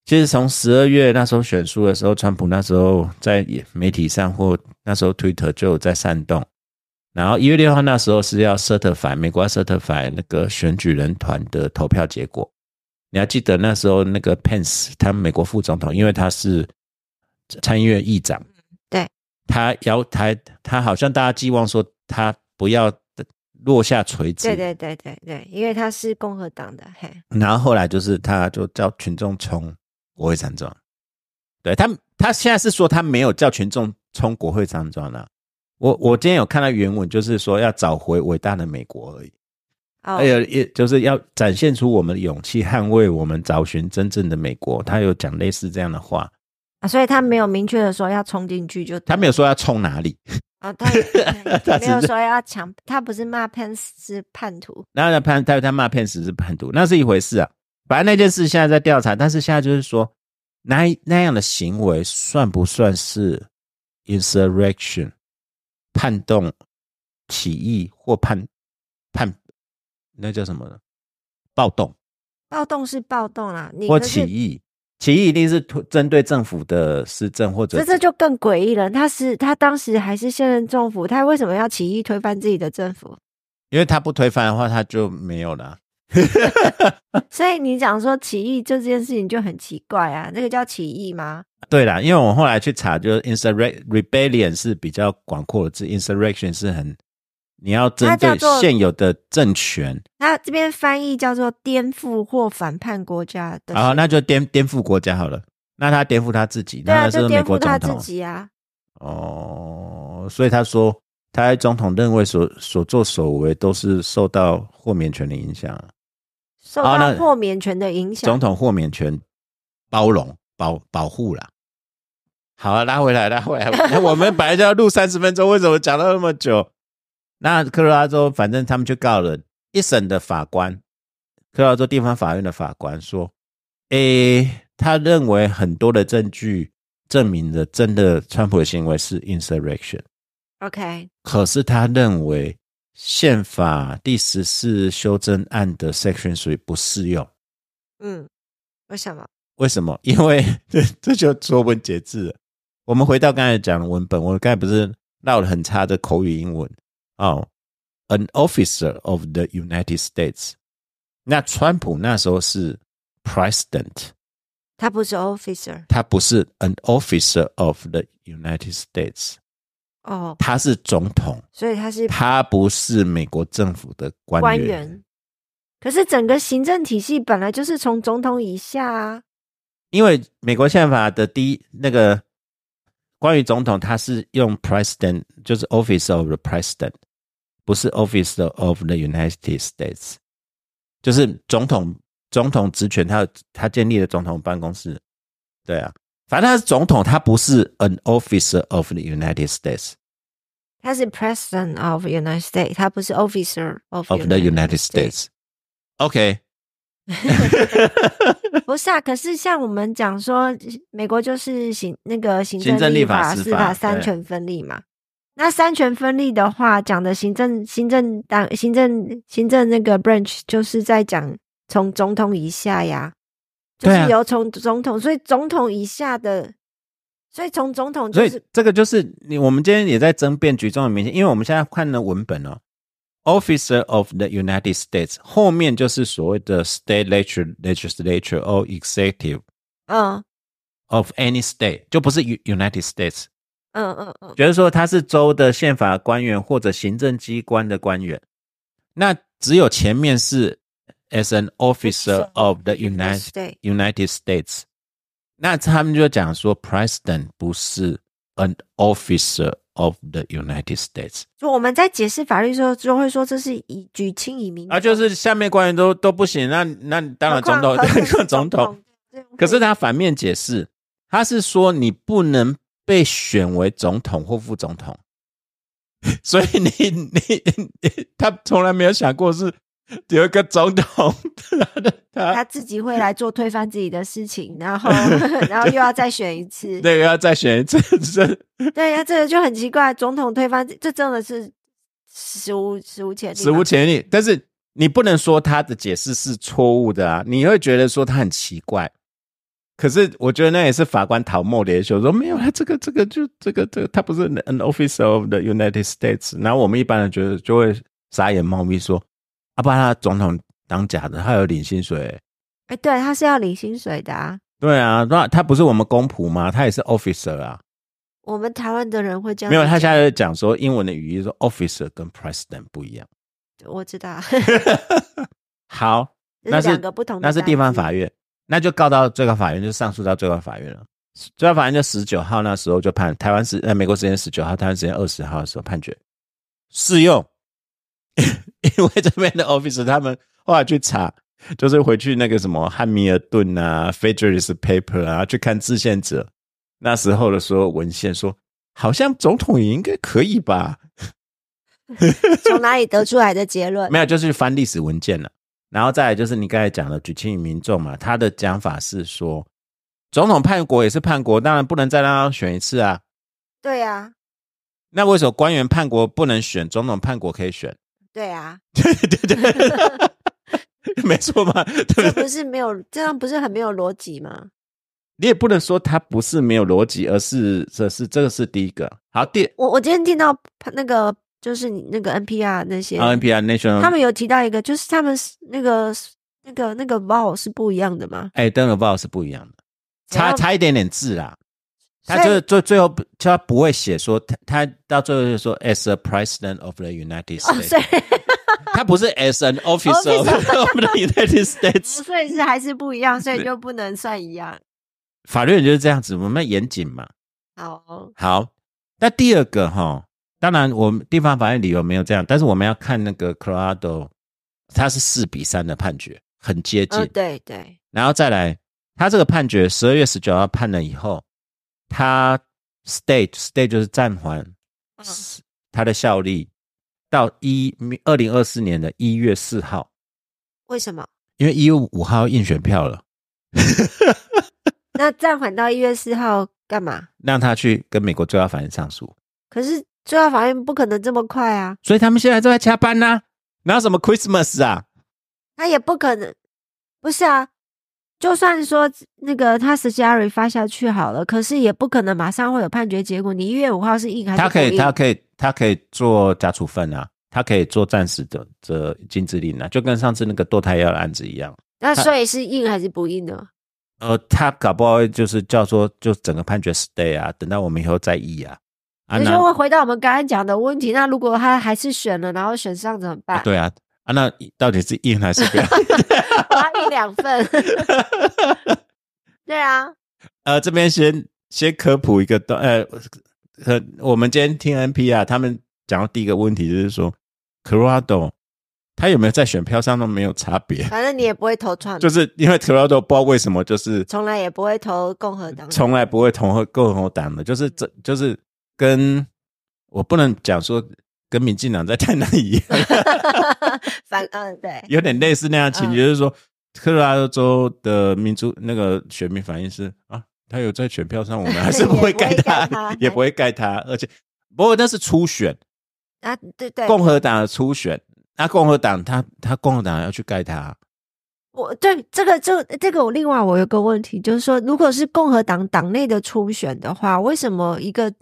其实从十二月那时候选书的时候，川普那时候在媒体上或那时候 Twitter 就有在煽动。然后一月六号那时候是要 certify 美国 certify 那个选举人团的投票结果，你还记得那时候那个 Pence 他美国副总统，因为他是参议院议长，他要他他好像大家寄望说他不要落下锤子，对对对对对，因为他是共和党的，嘿。然后后来就是他就叫群众冲国会山庄，对他他现在是说他没有叫群众冲国会山庄了。我我今天有看到原文，就是说要找回伟大的美国而已，还有也就是要展现出我们的勇气，捍卫我们找寻真正的美国。他有讲类似这样的话啊，所以他没有明确的说要冲进去，就他没有说要冲哪里啊，[LAUGHS] 他没有说要抢，他不是骂潘斯是叛徒，那他潘他他骂潘斯是叛徒，那是一回事啊。反正那件事现在在调查，但是现在就是说那那样的行为算不算是 insurrection？叛动、起义或叛叛，那叫什么？暴动？暴动是暴动啊！或起义，起义一定是针对政府的施政，或者这这就更诡异了。他是他当时还是现任政府，他为什么要起义推翻自己的政府？因为他不推翻的话，他就没有了。[LAUGHS] [LAUGHS] 所以你讲说起义这件事情就很奇怪啊，那个叫起义吗？对啦，因为我后来去查，就是 insurrection rebellion 是比较广阔的字，insurrection 是很你要针对现有的政权。它这边翻译叫做颠覆或反叛国家的。好，那就颠颠覆国家好了。那他颠覆他自己，那是美国总统啊。哦，所以他说，他总统认为所所作所为都是受到豁免权的影响。受到豁免权的影响，总统豁免权包容保保护了。好，啊拉回来，拉回来。[LAUGHS] 我们本来就要录三十分钟，为什么讲了那么久？那科罗拉州反正他们就告了一审的法官，科罗拉州地方法院的法官说：“诶，他认为很多的证据证明了真的川普的行为是 insurrection。OK，可是他认为。”宪法第十四修正案的 section 属于不适用。嗯，为什么？为什么？[LAUGHS] 因为 [LAUGHS] 这这就说文解字。我们回到刚才讲的文本，我刚才不是唠了很差的口语英文哦。An officer of the United States，那川普那时候是 president，他不是 officer，他不是 an officer of the United States。哦，他是总统，所以他是他不是美国政府的官官员。可是整个行政体系本来就是从总统以下啊。因为美国宪法的第一那个关于总统，他是用 president，就是 office of the president，不是 office of the United States，就是总统 总统职权，他他建立了总统办公室，对啊，反正他是总统，他不是 an officer of the United States 他是 President of United States，他不是 Officer of of the United States。OK，不是啊，可是像我们讲说，美国就是行那个行行政立立法司司法法对三权分立嘛。 [LAUGHS] 那三权分立的话，讲的行政行政党行政行政那个 branch 就是在讲从总统以下呀，就是由从总统，所以总统以下的，所以从总统所以就是这个就是你我们今天也在争辩举重的明显，因为我们现在看的文本哦，Officer of the United States 后面就是所谓的 State Legislature Legislature or Executive 嗯 of any state，就不是 United States。嗯嗯嗯，觉得说他是州的宪法官员或者行政机关的官员，那只有前面是 as an officer of the United United States，那他们就讲说 president 不是 an officer of the United States 就我们在解释法律的时候，就会说这是以举轻以民啊，就是下面官员都都不行，那那当然总统 [LAUGHS] 总统，，可是他反面解释，他是说你不能被选为总统或副总统，[LAUGHS] 所以你你你他从来没有想过是有一个总统，他的他他自己会来做推翻自己的事情，然后 [LAUGHS] 然后又要再选一次。[LAUGHS] 对，又要再选一次，这对呀，这个就很奇怪，总统推翻，这真的是史无史无前例，史无前例。但是你不能说他的解释是错误的啊，你会觉得说他很奇怪。可是我觉得那也是法官讨莫的说说没有，他这个这个就这个这个他不是 an officer of the United States。然后我们一般人觉得就会傻眼猫咪说，啊，不然他总统当假的，他有领薪水。哎，对，他是要领薪水的啊。对啊，那他不是我们公仆吗？他也是 officer 啊。我们台湾的人会这样，没有，他现在讲说英文的语义说 officer 跟 president 不一样。我知道，[LAUGHS] 好，[LAUGHS] 这那是两个不同的，那是地方法。院，那就告到最高法院，就上诉到最高法院了。最高法院就十九号那时候就判台湾时呃美国时间十九号，台湾时间二十号的时候判决适用，[LAUGHS] 因为这边的 office 他们后来去查，就是回去那个什么汉密尔顿啊、Federalist Paper 啊，去看制宪者那时候的所有文献说，好像总统也应该可以吧？[LAUGHS] [LAUGHS] 从哪里得出来的结论？没有，就是翻历史文件了。然后再来就是你刚才讲的举轻于民众嘛，他的讲法是说，总统叛国也是叛国，当然不能再让他选一次啊。对呀，那为什么官员叛国不能选，总统叛国可以选？对啊，对对对，[LAUGHS] 没错嘛，对这？不是没有，这样不是很没有逻辑吗？你也不能说他不是没有逻辑，而是这是这个是第一个。好，第我我今天听到那个就是你那个 NPR 那些 NPR National，他们有提到一个，就是他们是那个那个那个 vowel 是不一样的吗？哎，登尔报是不一样的，差差一点点字啦。他就是最最后，就他不会写说他他到最后就说 as a president of the United 哦，States，、他不是 as an officer of the [LAUGHS] United States。所以是还是不一样，所以就不能算一样。法律人就是这样子，我们要严谨嘛。好，好，那第二个哈，当然我们地方法院理由没有这样，但是我们要看那个 Colorado，它是四比三的判决，很接近。嗯，对对，然后再来，他这个判决十二月十九号判了以后，他 state state 就是暂缓嗯他的效力到一二零二四年的一月四号，为什么？因为一月五号要印选票了，[LAUGHS] 那暂缓到一月四号干嘛？让他去跟美国最高法院上诉，可是最高法院不可能这么快啊，所以他们现在都在加班呐、哪有什么 Christmas 啊？他也不可能，不是啊。就算说那个他 s c a r y 发下去好了，可是也不可能马上会有判决结果。你一月五号是硬还是他可以，他可以，他可以做假处分啊，他可以做暂时的这禁制令啊，就跟上次那个堕胎药的案子一样。那所以是硬还是不硬呢？呃，他搞不好就是叫做就整个判决 stay 啊，等到我们以后再议啊。啊，那所以说会回到我们刚才讲的问题。那如果他还是选了，然后选上怎么办？对啊，啊，那到底是印还是不要？[LAUGHS] 我要印两份。对啊，呃，这边先先科普一个段，呃，呃，我们今天听 NP 啊，他们讲到第一个问题就是说，Colorado 他有没有在选票上都没有差别，反正你也不会投川，就是因为 Colorado 不知道为什么就是从来也不会投共和党。从来不会投共和党的，就是这就是跟我不能讲说跟民进党在台南一样，[LAUGHS] [LAUGHS] 反嗯对，有点类似那样情节，就是说科罗拉多州的民主那个选民反应是啊，他有在选票上，我们还是 [LAUGHS] 不会盖他，也不会盖他，而且不过那是初选啊，对对，共和党的初选，那共和党他他共和党要去盖他。我对这个就这个我另外我有个问题，就是说，如果是共和党党内的初选的话，为什么一个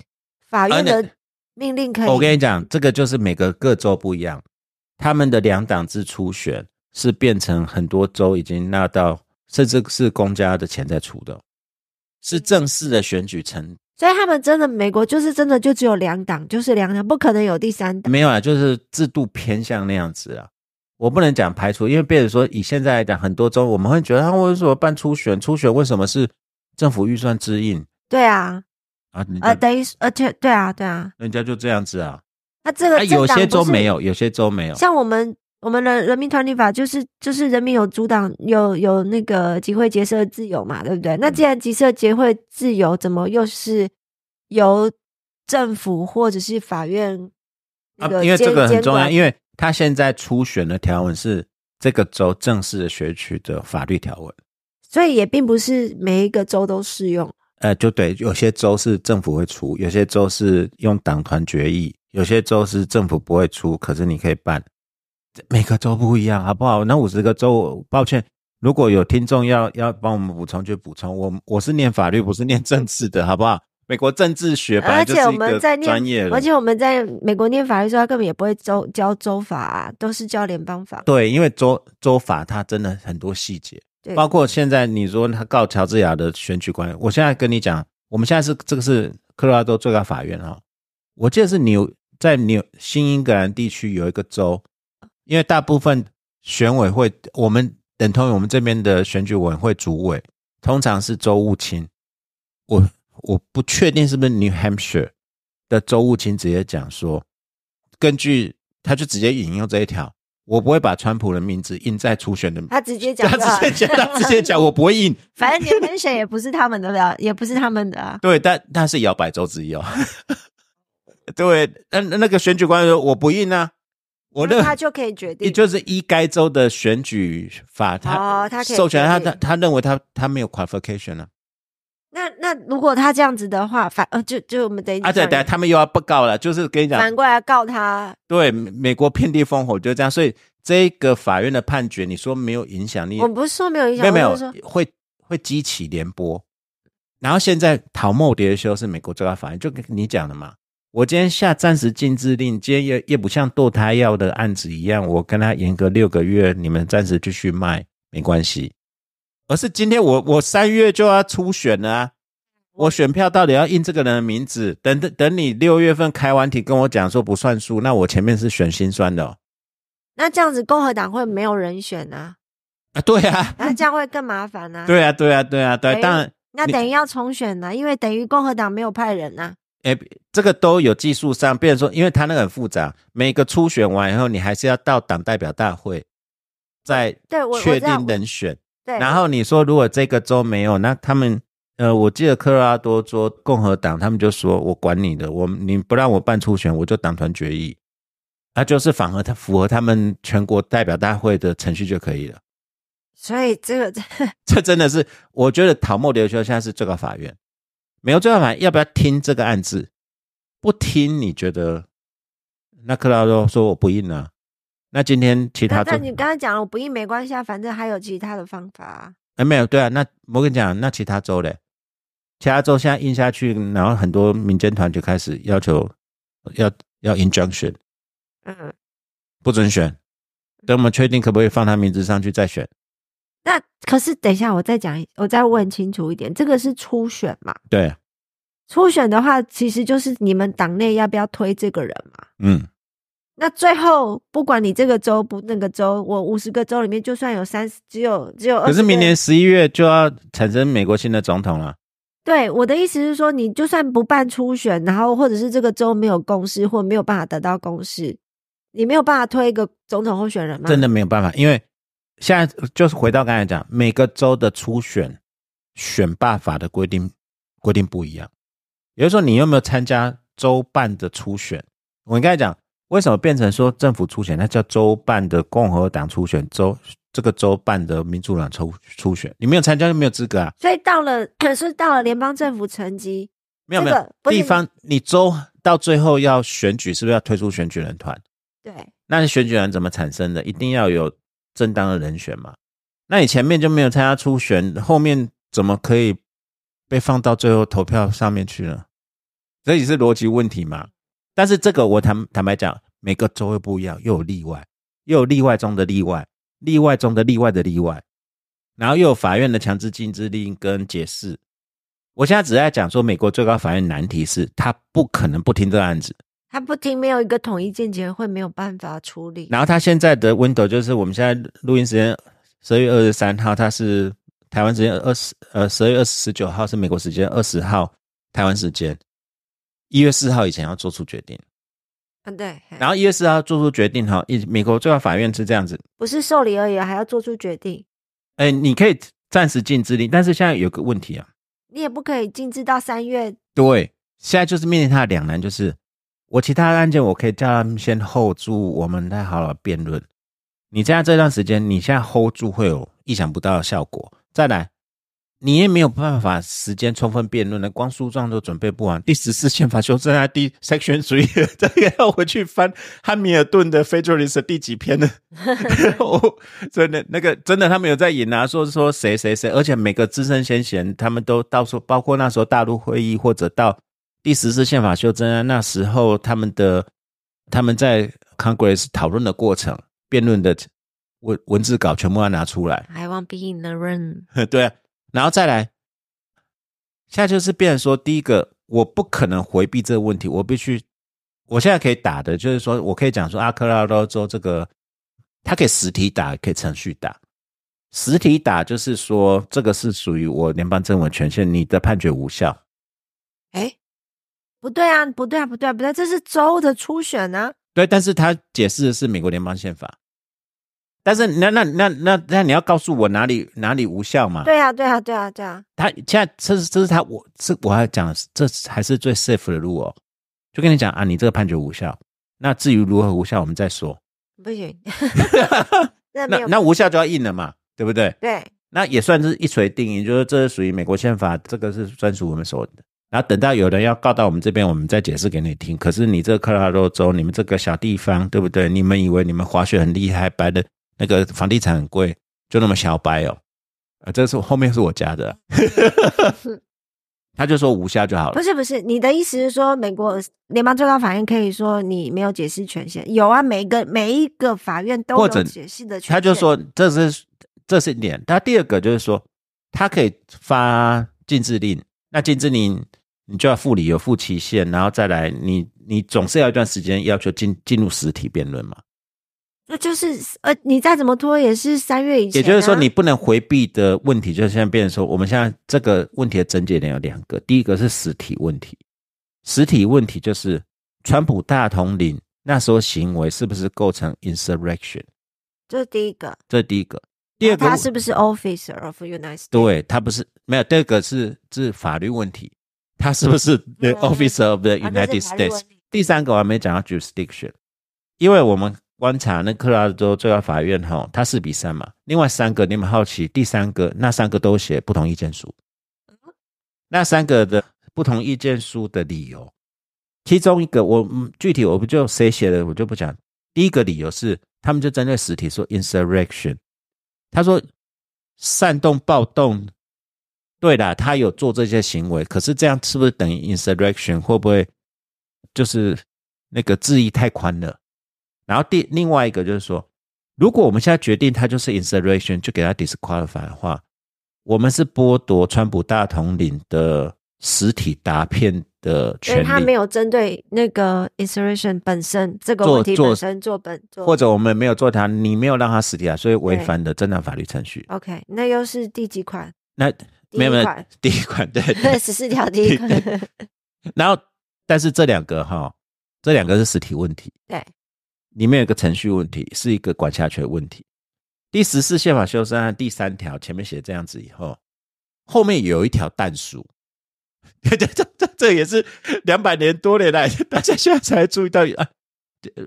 法院的命令可以？我跟你讲，这个就是每个各州不一样，他们的两党制初选是变成很多州已经纳到，甚至是公家的钱在出的，是正式的选举成。所以他们真的美国就是真的就只有两党，就是两党，不可能有第三党。没有啊，就是制度偏向那样子啊。我不能讲排除，因为比如说以现在来讲，很多州我们会觉得他为什么办初选？初选为什么是政府预算支应？对啊，啊，呃，等于而且对啊，对啊，人家就这样子啊。那这个有些州没有，有些州没有。像我们我们的人民团体法就是就是人民有阻挡有有那个集会结社自由嘛，对不对？那既然集社结会自由，怎么又是由政府或者是法院？啊，因为这个很重要，因为。他现在初选的条文是这个州正式的选举的法律条文，所以也并不是每一个州都适用。呃，就对，有些州是政府会出，有些州是用党团决议，有些州是政府不会出，可是你可以办。每个州不一样，好不好？那五十个州，抱歉，如果有听众要要帮我们补充就补充。我我是念法律，不是念政治的，好不好？美国政治学，而且我们在专业，而且我们在美国念法律时候，他根本也不会州教州法，啊，都是教联邦法。对，因为州州法它真的很多细节，包括现在你说他告乔治亚的选举官，我现在跟你讲，我们现在是这个是科罗拉多最高法院啊，我记得是纽在纽新英格兰地区有一个州，因为大部分选委会，我们等同于我们这边的选举委员会主委，通常是州务卿，我。我不确定是不是 New Hampshire 的州务卿直接讲说，根据他就直接引用这一条，我不会把川普的名字印在初选的。他直接讲，[LAUGHS] 他直接讲，他直接讲，我不会印。反正 New Hampshire 也不是他们的了，也不是他们的啊。对，但但是摇摆州之一哦。[LAUGHS] 对，那那个选举官说我不印啊，我那他就可以决定，就是依该州的选举法，他哦他授权他，他他认为他他没有 qualification 啊。那那如果他这样子的话，反呃就就我们等一下啊对对，他们又要不告了，就是跟你讲反过来告他。对，美国遍地烽火就这样，所以这个法院的判决，你说没有影响力？我不是说没有影响，没有没有，会会激起联播。然后现在讨莫迭修是美国最高法院，就跟你讲的嘛。我今天下暂时禁制令，今天也也不像堕胎药的案子一样，我跟他严格六个月，你们暂时继续卖没关系。而是今天我我三月就要初选了啊！我选票到底要印这个人的名字？等等等，你六月份开完题跟我讲说不算数，那我前面是选心酸的。哦那这样子共和党会没有人选啊？啊，对啊，[LAUGHS] 那这样会更麻烦啊。对啊，对啊，对啊，对，当然那等于要重选呢，因为等于共和党没有派人呐。哎，这个都有技术上，比如说，因为他那个很复杂，每个初选完以后，你还是要到党代表大会再确定人选。对，然后你说如果这个州没有，那他们呃，我记得科罗拉多州共和党他们就说我管你的，我你不让我办初选，我就党团决议，那就是反而他符合他们全国代表大会的程序就可以了。所以这个 [LAUGHS] 这真的是，我觉得陶莫流修现在是最高法院，没有最高法院要不要听这个案子？不听，你觉得那克拉多说我不应啊？那今天其他，但你刚才讲了，我不印没关系啊，反正还有其他的方法啊。哎，没有，对啊，那我跟你讲，那其他州嘞，其他州现在印下去，然后很多民间团就开始要求要要 injunction，嗯，不准选，等我们确定可不可以放他名字上去再选。那可是等一下，我再讲，我再问清楚一点，这个是初选嘛？对，初选的话，其实就是你们党内要不要推这个人嘛？嗯。那最后，不管你这个州不那个州，我五十个州里面，就算有三十，只有只有。可是明年十一月就要产生美国新的总统了。对，我的意思是说，你就算不办初选，然后或者是这个州没有共识，或没有办法得到共识，你没有办法推一个总统候选人吗？真的没有办法，因为现在就是回到刚才讲，每个州的初选选罢法的规定规定不一样。也就是说，你有没有参加州办的初选？我刚才讲，为什么变成说政府初选，那叫州办的共和党初选，州这个州办的民主党初初选，你没有参加就没有资格啊。所以到了，[CLEARS THROAT] 可是到了联邦政府层级，没有没有地方，你州到最后要选举，是不是要推出选举人团？对，那选举人怎么产生的？一定要有正当的人选嘛？那你前面就没有参加初选，后面怎么可以？被放到最后投票上面去呢，这也是逻辑问题嘛？但是这个我坦坦白讲，每个州会不一样，又有例外，又有例外中的例外，例外中的例外的例外，然后又有法院的强制禁制令跟解释。我现在只在讲说，美国最高法院难题是，他不可能不听这个案子，他不听，没有一个统一见解会没有办法处理。然后他现在的 window 就是我们现在录音时间十二月二十三号，他是。台湾时间二十呃十二月二十九号是美国时间二十号，台湾时间一月四号以前要做出决定。嗯，对。然后一月四号做出决定哈，一美国最高法院是这样子，不是受理而已，还要做出决定。哎，你可以暂时禁止令，但是现在有个问题啊，你也不可以禁止到三月。对，现在就是面临他的两难，就是我其他案件我可以叫他们先 hold 住，我们再好好辩论。你现在这段时间，你现在 hold 住会有意想不到的效果。再来，你也没有办法时间充分辩论了，光诉状都准备不完。第十四宪法修正案第 section three，这个要回去翻汉密尔顿的 Federalist 第几篇呢？[LAUGHS] 真的那个真的他们有在引啊，说说谁谁谁，而且每个资深先贤他们都到处，包括那时候大陆会议或者到第十四宪法修正案那时候，他们的他们在 Congress 讨论的过程、辩论的。文文字稿全部要拿出来。I want be in the room。[LAUGHS] 对啊，然后再来，现在就是变成说，第一个，我不可能回避这个问题，我必须，我现在可以打的，就是说我可以讲说，阿克拉多州这个，他可以实体打，可以程序打。实体打就是说，这个是属于我联邦政府权限，你的判决无效。哎，不对啊，不对啊，不对啊，不对，这是州的初选呢。对，但是他解释的是美国联邦宪法。但是那那那那那你要告诉我哪里哪里无效嘛？对啊对啊对啊对啊！他现在这是这是他我是我要讲这还是最 safe 的路哦，就跟你讲啊，你这个判决无效。那至于如何无效，我们再说。不行，那那无效就要硬了嘛，对不对？对，那也算是一锤定音，就是这是属于美国宪法，这个是专属我们所的。然后等到有人要告到我们这边，我们再解释给你听。可是你这个科罗拉多州，你们这个小地方，对不对？你们以为你们滑雪很厉害，白的。那个房地产很贵，就那么小白哦，啊，这是后面是我家的，[LAUGHS] 他就说无效就好了。不是不是，你的意思是说，美国联邦最高法院可以说你没有解释权限？有啊，每一个每一个法院都有解释的权。他就说这是这是一点。他第二个就是说，他可以发禁制令，那禁制令你就要附理，有附期限，然后再来，你你总是要一段时间要求进进入实体辩论嘛。那就是呃，你再怎么拖也是三月以前。也就是说，你不能回避的问题，就是现在变成说，我们现在这个问题的症结点有两个。第一个是实体问题，实体问题就是川普大统领那时候行为是不是构成 insurrection？这是第一个，这是第一个。第二个，他是不是 officer of United States？对他不是，没有。第二个是是法律问题，他是不是 the officer of the United States？第三个我还没讲到 jurisdiction，因为我们。观察那克拉州最高法院哈，它四比三嘛。另外三个，你们好奇第三个，那三个都写不同意见书。那三个的不同意见书的理由，其中一个我具体我不就谁写的，我就不讲。第一个理由是，他们就针对实体说 insurrection，他说煽动暴动。对的，他有做这些行为，可是这样是不是等于 insurrection？会不会就是那个字义太宽了？然后第另外一个就是说，如果我们现在决定他就是 insurrection，就给他 disqualify 的话，我们是剥夺川普大统领的实体答辩的权利。他没有针对那个 insurrection 本身这个问题本身做本，或者我们没有做他，你没有让他实体啊，所以违反的正当法律程序。OK，那又是第几款？那没有没有第一款对 [LAUGHS] 十四条第一款。[LAUGHS] 然后，但是这两个哈，这两个是实体问题。对。里面有个程序问题，是一个管辖权问题。第十四宪法修正案第三条前面写这样子以后，后面有一条淡书，[LAUGHS] 这这这这也是两百年多年来大家现在才注意到啊。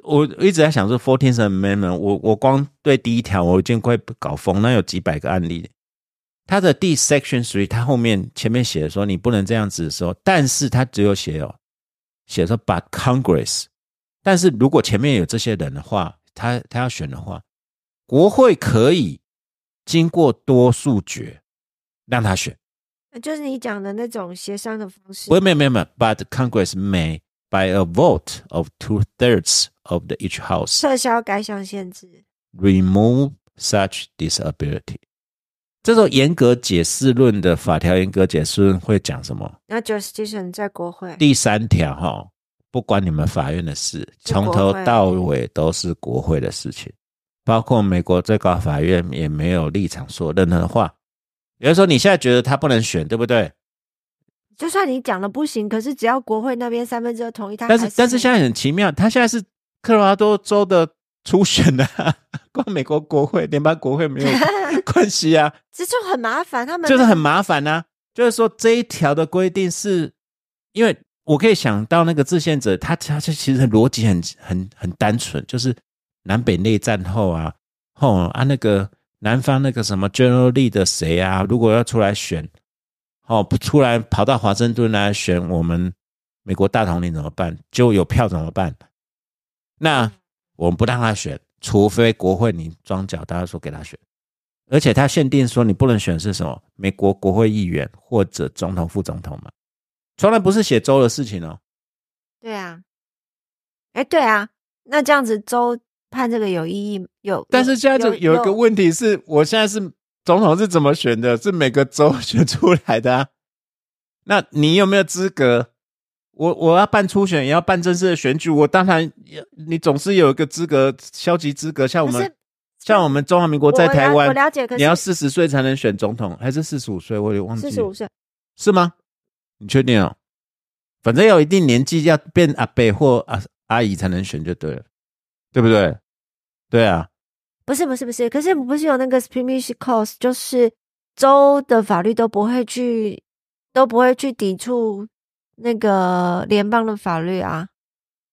我一直在想说，Fourteenth Amendment，我我光对第一条我已经快搞疯，那有几百个案例。它的第 Section Three，它后面前面写的说你不能这样子说，但是它只有写哦，写说 But Congress，但是如果前面有这些人的话，他他要选的话。国会可以经过多数决让他选，就是你讲的那种协商的方式。不，没有没有没有，But Congress may by a vote of two thirds of the each house 撤销该项限制，remove such disability。这种严格解释论的法条，严格解释论会讲什么？那 jurisdiction 在国会第三条哈，不关你们法院的事，从头到尾都是国会的事情。包括美国最高法院也没有立场说任何话。比如说，你现在觉得他不能选，对不对？就算你讲了不行，可是只要国会那边三分之二同意，他但是但是现在很奇妙，他现在是科罗拉多州的初选的，[LAUGHS] 跟美国国会联邦国会没有关系啊。[LAUGHS] 这就很麻烦，他们就是很麻烦呐。就是说这一条的规定是，因为我可以想到那个制宪者，他他这其实逻辑很很很单纯，就是。南北内战后啊，后啊那个南方那个什么 General Lee 的谁啊，如果要出来选，哦不出来跑到华盛顿来选我们美国大统领怎么办？就有票怎么办？那我们不让他选，除非国会你装脚，大家说给他选，而且他限定说你不能选是什么？美国国会议员或者总统、副总统嘛，从来不是写州的事情哦。对啊，哎对啊，那这样子州。判这个有意义有，但是现在就有一个问题是，我现在是总统是怎么选的？是每个州 [LAUGHS] 选出来的啊？那你有没有资格？我我要办初选，也要办正式的选举，我当然你总是有一个资格，消极资格。像我们像我们中华民国在台湾，我了解，你要四十岁才能选总统，还是四十五岁？我也忘记四十五岁是吗？你确定哦？反正有一定年纪要变阿伯或阿阿姨才能选就对了。对不对？对啊，不是不是不是，可是不是有那个 supreme court，就是州的法律都不会去都不会去抵触那个联邦的法律啊。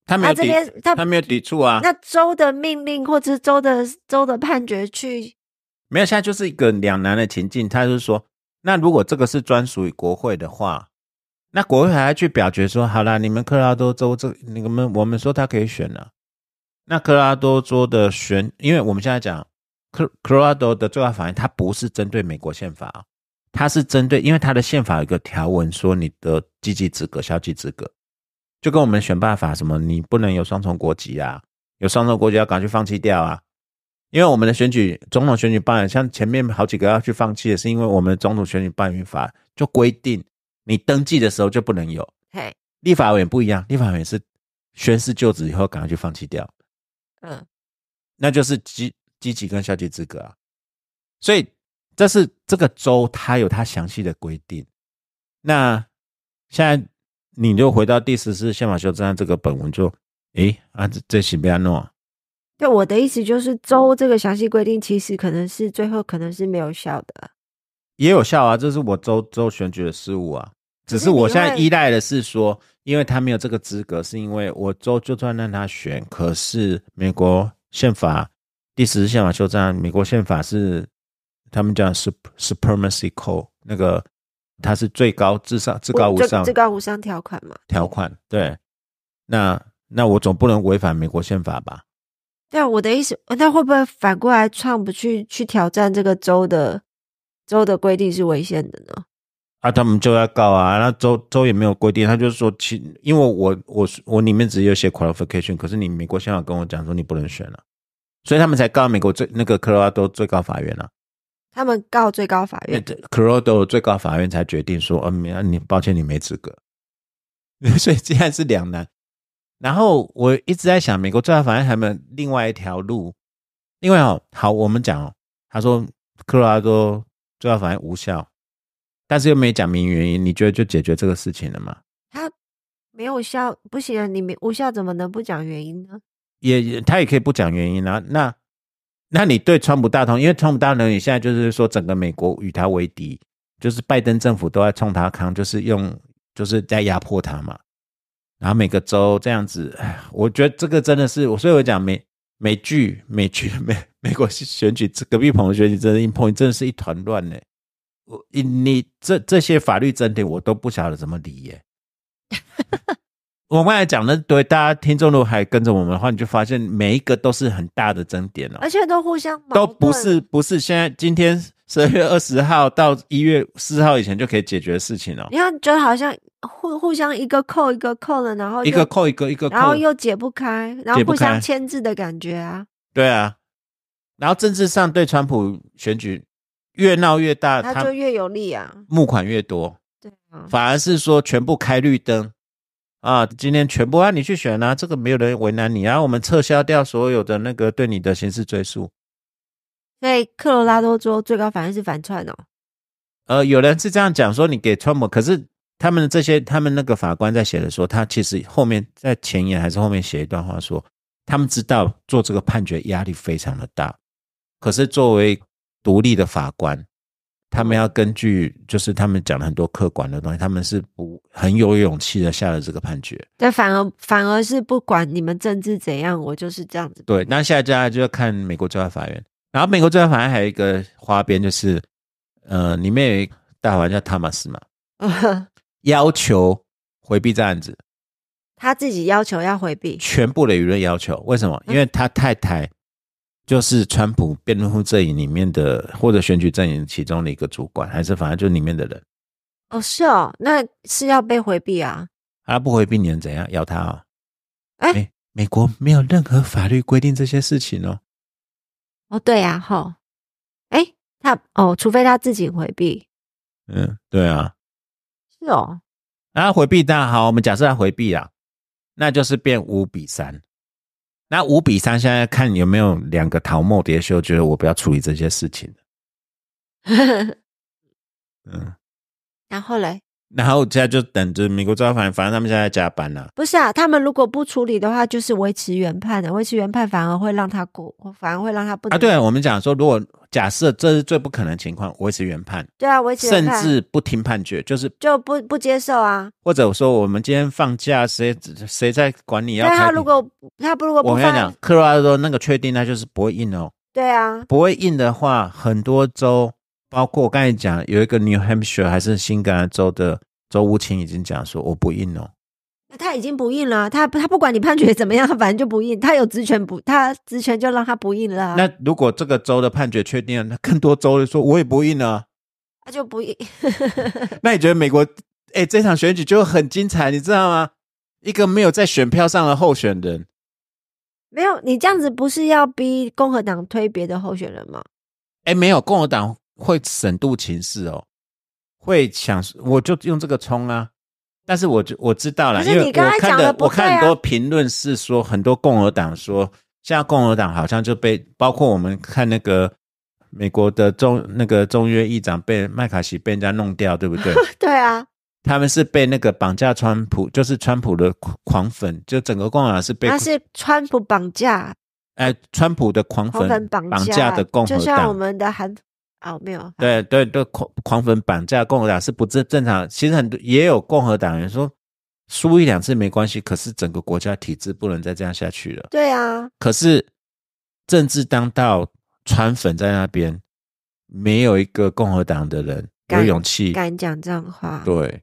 他没有抵，他没有抵触啊。那州的命令或者是州的州的判决去没有，现在就是一个两难的情境。他是说，那如果这个是专属于国会的话，那国会还要去表决说，好啦，你们科拉多州这你们我们说他可以选了。那科拉多州的选，因为我们现在讲科科罗拉多的最高法院，它不是针对美国宪法，它是针对，因为它的宪法有一个条文说你的积极资格、消极资格，就跟我们选办法什么，你不能有双重国籍啊，有双重国籍要赶快去放弃掉啊，因为我们的选举总统选举办，像前面好几个要去放弃的是因为我们总统选举办法法就规定你登记的时候就不能有，嘿，立法委员不一样，立法委员是宣誓就职以后赶快就放弃掉。嗯，那就是积积极跟消极资格啊，所以这是这个州它有它详细的规定。那现在你就回到第十四宪法修正案这个本文，就诶啊这这行不要弄。对我的意思就是，州这个详细规定其实可能是最后可能是没有效的，也有效啊，这是我州州选举的失误啊。只是我现在依赖的是说。因为他没有这个资格，是因为我州就算让他选，可是美国宪法第十宪法修正案，美国宪法是他们讲 supremacy code 那个，它是最高至上至高无上至高无上条款嘛？条款对，那那我总不能违反美国宪法吧？对啊，我的意思，那会不会反过来创不去去挑战这个州的州的规定是违宪的呢？啊，他们就要告啊！那州州也没有规定，他就是说，其因为我我我里面只有写 qualification，可是你美国宪法跟我讲说你不能选了，所以他们才告美国最那个科罗拉多最高法院啊。他们告最高法院，科罗拉多最高法院才决定说，嗯，你抱歉，你没资格。[LAUGHS] 所以现在是两难。然后我一直在想，美国最高法院还有没有另外一条路？另外哦，好，我们讲哦，他说科罗拉多最高法院无效。但是又没讲明原因，你觉得就解决这个事情了吗？他没有效，不行啊，你没无效怎么能不讲原因呢？也也他也可以不讲原因啊。那那你对川普大通，因为川普大同你现在就是说整个美国与他为敌，就是拜登政府都在冲他康，就是用就是在压迫他嘛。然后每个州这样子，哎，我觉得这个真的是我，所以我讲美美剧美剧美美国选举，隔壁朋友选举真的一碰，真的是一团乱呢。我你你这这些法律争点，我都不晓得怎么理耶。[LAUGHS] 我刚才讲的，对大家听众如果还跟着我们的话，你就发现每一个都是很大的争点哦，而且都互相都不是不是现在今天十二月二十号到一月四号以前就可以解决的事情哦。你看，就好像互互相一个扣一个扣了，然后一个扣一个一个，然后又解不开，然后互相牵制的感觉啊。对啊，然后政治上对川普选举越闹越大，他就越有利啊，募款越多。对啊，反而是说全部开绿灯。啊，今天全部让你去选啊，这个没有人为难你啊。我们撤销掉所有的那个对你的刑事追诉。所以科罗拉多州最高法院是反串哦。呃，有人是这样讲说，你给川普，可是他们这些他们那个法官在写的说，他其实后面在前言还是后面写一段话说，他们知道做这个判决压力非常的大，可是作为独立的法官。他们要根据，就是他们讲了很多客观的东西，他们是不很有勇气的下了这个判决。但，反而反而是不管你们政治怎样，我就是这样子。对，那现在接下来就要看美国最高法院。然后美国最高法院还有一个花边，就是呃，里面有一大法官叫汤马斯嘛，[LAUGHS] 要求回避这案子。他自己要求要回避全部的舆论要求，为什么？因为他太太。就是川普辩论阵营里面的，或者选举阵营其中的一个主管，还是反正就里面的人。哦，是哦，那是要被回避啊？啊不回避你能怎样？要他啊？哎，美国没有任何法律规定这些事情哦。哦，对呀，哈。哎，他哦，除非他自己回避。嗯，对啊。是哦。啊回避当然好，我们假设他回避啊，那就是变五比三。那五比三，现在看有没有两个桃木蝶秀，觉得我不要处理这些事情 [LAUGHS] 嗯，然后嘞？然后现在就等着美国最高法院，反正他们现在加班了。不是啊，他们如果不处理的话，就是维持原判的。维持原判反而会让他过，反而会让他不啊。对，我们讲说，如果假设这是最不可能情况，维持原判。对啊，维持甚至不听判决，就是就不不接受啊。或者说，我们今天放假，谁谁在管你要？他如果他不如果我跟你讲，科罗拉多那个确定，那就是不会印哦。对啊，不会印的话，很多州。包括我刚才讲有一个 New Hampshire 还是新甘州的州务卿已经讲说我不印哦，他已经不印了，他他不管你判决怎么样，他 [LAUGHS] 反正就不印，他有职权不，他职权就让他不印了。那如果这个州的判决确定，那更多州说我也不印了，他就不印。[LAUGHS] 那你觉得美国哎这场选举就很精彩，你知道吗？一个没有在选票上的候选人，没有你这样子不是要逼共和党推别的候选人吗？哎，没有共和党。会审度情势哦，会想我就用这个冲啊，但是我就我知道了，因为我看的我看很多评论是说很多共和党说，现在共和党好像就被包括我们看那个美国的中那个众约议长被麦卡锡被人家弄掉，对不对？[LAUGHS] 对啊，他们是被那个绑架川普，就是川普的狂粉，就整个共和党是被他是川普绑架，哎，川普的狂粉绑架的共和党，就像我们的韩。哦，没有，对对对，狂狂粉绑架共和党是不正正常。其实很多也有共和党人说，输一两次没关系，可是整个国家体制不能再这样下去了。对啊，可是政治当道，川粉在那边，没有一个共和党的人有勇气敢讲这样话。对，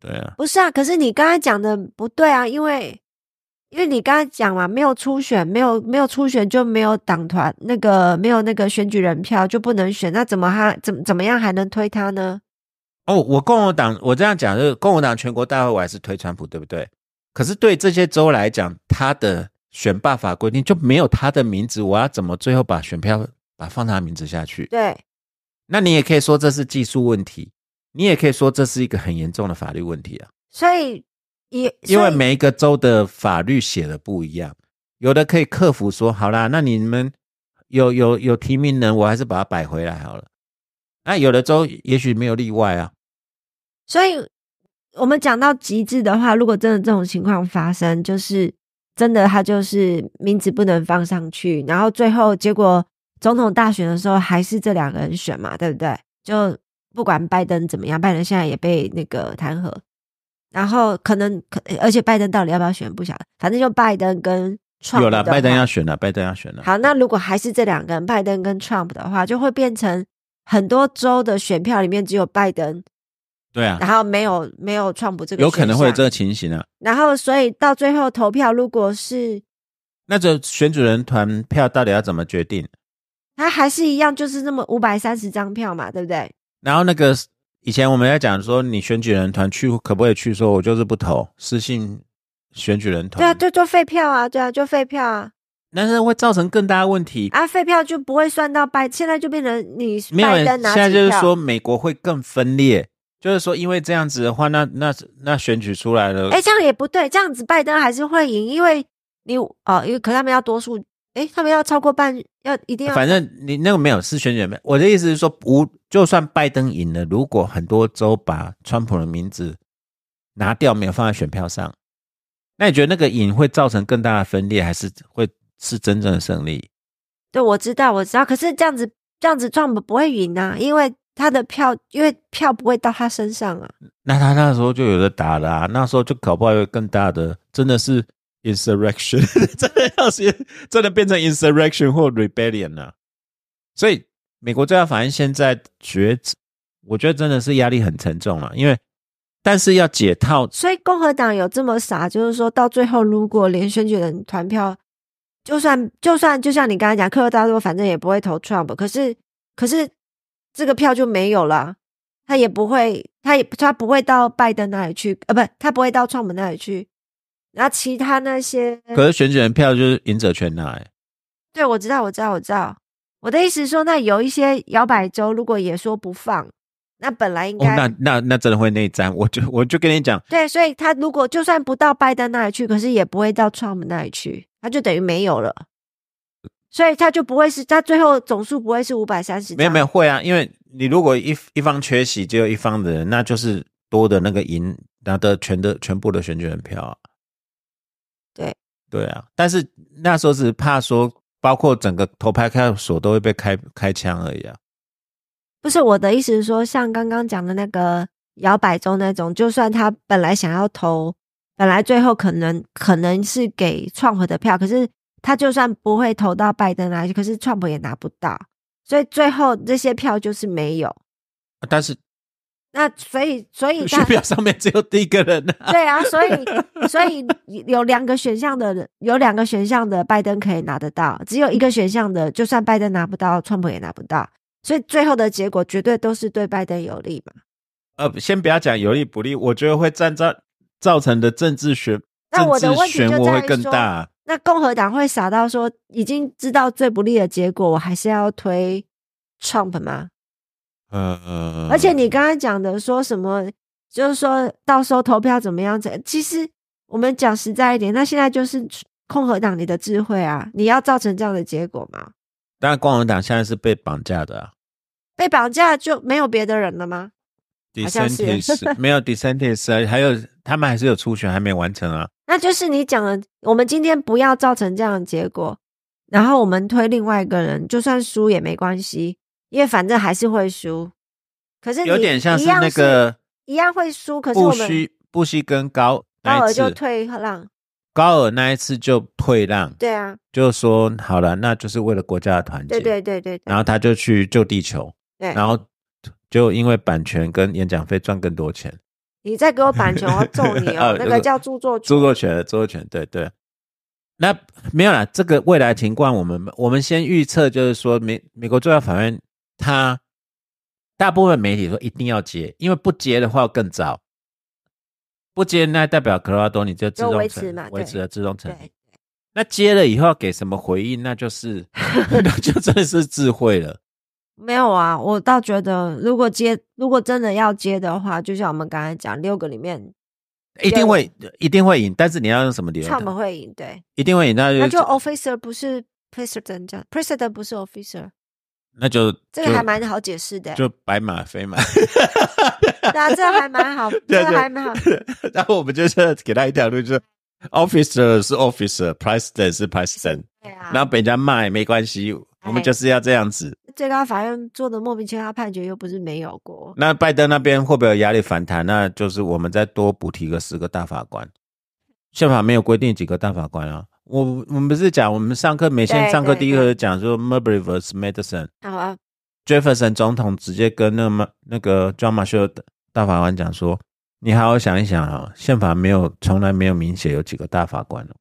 对啊，不是啊，可是你刚才讲的不对啊，因为。因为你刚才讲嘛，没有初选，没有没有初选就没有党团那个没有那个选举人票就不能选，那怎么还怎怎么样还能推他呢？哦，我共和党我这样讲就是共和党全国大会我还是推川普，对不对？可是对这些州来讲，他的选罢法规定就没有他的名字，我要怎么最后把选票把放他名字下去？对，那你也可以说这是技术问题，你也可以说这是一个很严重的法律问题啊。所以。因因为每一个州的法律写的不一样，有的可以克服说好啦，那你们有有有提名人，我还是把它摆回来好了。那有的州也许没有例外啊。所以我们讲到极致的话，如果真的这种情况发生，就是真的他就是名字不能放上去，然后最后结果总统大选的时候还是这两个人选嘛，对不对？就不管拜登怎么样，拜登现在也被那个弹劾，然后可能可而且拜登到底要不要选不晓得，反正就拜登跟 Trump 有了，拜登要选了，拜登要选了。好，那如果还是这两个人，拜登跟 Trump 的话，就会变成很多州的选票里面只有拜登，对啊，然后没有没有 Trump 这个，有可能会有这。个情形啊。然后，所以到最后投票，如果是那这选举人团票到底要怎么决定？他还是一样，就是那么五百三十张票嘛，对不对？然后那个以前我们在讲说，你选举人团去可不可以去？说我就是不投，私信选举人团。对啊，就就废票啊，对啊，就废票啊，但是会造成更大的问题。啊，废票就不会算到拜，现在就变成你没有人拜登拿现在就是说，美国会更分裂，就是说，因为这样子的话，那那那选举出来了，哎，这样也不对，这样子拜登还是会赢，因为你哦，因为可他们要多数，哎，他们要超过半，要一定要，反正你那个没有是选举人，我的意思是说，无就算拜登赢了，如果很多州把川普的名字拿掉，没有放在选票上，那你觉得那个赢会造成更大的分裂，还是会是真正的胜利？对，我知道，我知道，可是这样子，这样子 Trump 不会赢啊，因为他的票，因为票不会到他身上啊。那他那时候就有的打了啊，那时候就搞不好有更大的，真的是 insurrection，[LAUGHS] 真的要是真的变成 insurrection 或 rebellion 了、所以美国最高法院现在觉，我觉得真的是压力很沉重了，因为但是要解套，所以共和党有这么傻，就是说到最后，如果连选举人团票，就算就算就像你刚才讲，科罗大多反正也不会投 Trump，可是可是这个票就没有了，他也不会，他也他不会到拜登那里去，呃，不，他不会到 Trump 那里去。然后其他那些，可是选举人票就是赢者全拿、欸，对我知道，我知道，我知道。我的意思是说，那有一些摇摆州如果也说不放，那本来应哦，该、那那那真的会内战，[LAUGHS] 我就我就跟你讲，对，所以他如果就算不到拜登那里去，可是也不会到 Trump 那里去，他就等于没有了，所以他就不会是他最后总数不会是五百三十，没有没有会啊，因为你如果一一方缺席，只有一方的人，那就是多的那个赢拿的全的全部的选举人票啊。对对啊，但是那时候只是怕说，包括整个投拍看所都会被开开枪而已啊。不是我的意思是说，像刚刚讲的那个摇摆州那种，就算他本来想要投，本来最后可能可能是给 Trump 的票，可是他就算不会投到拜登来，可是 Trump 也拿不到，所以最后这些票就是没有。但是那所以所以他选票上面只有第一个人啊。[LAUGHS] 对啊，所以所以有两个选项的人，有两个选项的拜登可以拿得到，只有一个选项的，就算拜登拿不到，川普也拿不到，所以最后的结果绝对都是对拜登有利嘛。呃，先不要讲有利不利，我觉得会站造造成的政治选那我政治的问题就漩涡会在于说更大。那共和党会傻到说，已经知道最不利的结果，我还是要推 Trump 吗？呃，而且你刚刚讲的说什么，就是说到时候投票怎么样子？其实我们讲实在一点，那现在就是共和党你的智慧啊，你要造成这样的结果吗？当然，共和党现在是被绑架的啊。被绑架就没有别的人了吗？好像是 DeSantis 没有 DeSantis，啊还有他们还是有初选还没完成啊。那就是你讲的，我们今天不要造成这样的结果，然后我们推另外一个人，就算输也没关系，因为反正还是会输。可是你有点像是那个一样会输，可是布我们希布希跟高高尔就退让，高尔那一次就退让，对啊，就说好了，那就是为了国家的团结。对对对对对然后他就去救地球，对。然后就因为版权跟演讲费赚更多钱，你再给我版权，我要揍 [LAUGHS] 你哦呃！那个叫著作权，著作权，著作权，对对。那没有啦，这个未来情况，我们我们先预测，就是说美美国最高法院，它大部分媒体说一定要接，因为不接的话更糟。不接那代表科罗拉多你就自就动成维持持了自动成立。对，那接了以后要给什么回应，那就是 [LAUGHS] 那就真的是智慧了。[LAUGHS] 没有啊，我倒觉得，如果接，如果真的要接的话，就像我们刚才讲，六个里面一定会一定会赢，但是你要用什么理由他们打？会赢，对，一定会赢，那就那就 officer 不是 president 这样，president 不是 officer，那就这个还蛮好解释的，就白马非马。[LAUGHS] 对啊，这个还蛮好，[LAUGHS] 这还蛮好，[LAUGHS] 然后我们就是给他一条路，就是 officer 是 officer，president 是 president，对啊然后被人家骂也没关系，我们就是要这样子。最高法院做的莫名其妙判决又不是没有过。那拜登那边会不会有压力反弹？那就是我们再多补提个十个大法官。宪法没有规定几个大法官啊。我我们不是讲我们上课每天对上课第一课讲说 Marbury vs Madison，好啊，Jefferson 总统直接跟那么那个 John Marshall 大法官讲说：“你好好想一想啊，宪法没有从来没有明写有几个大法官哦，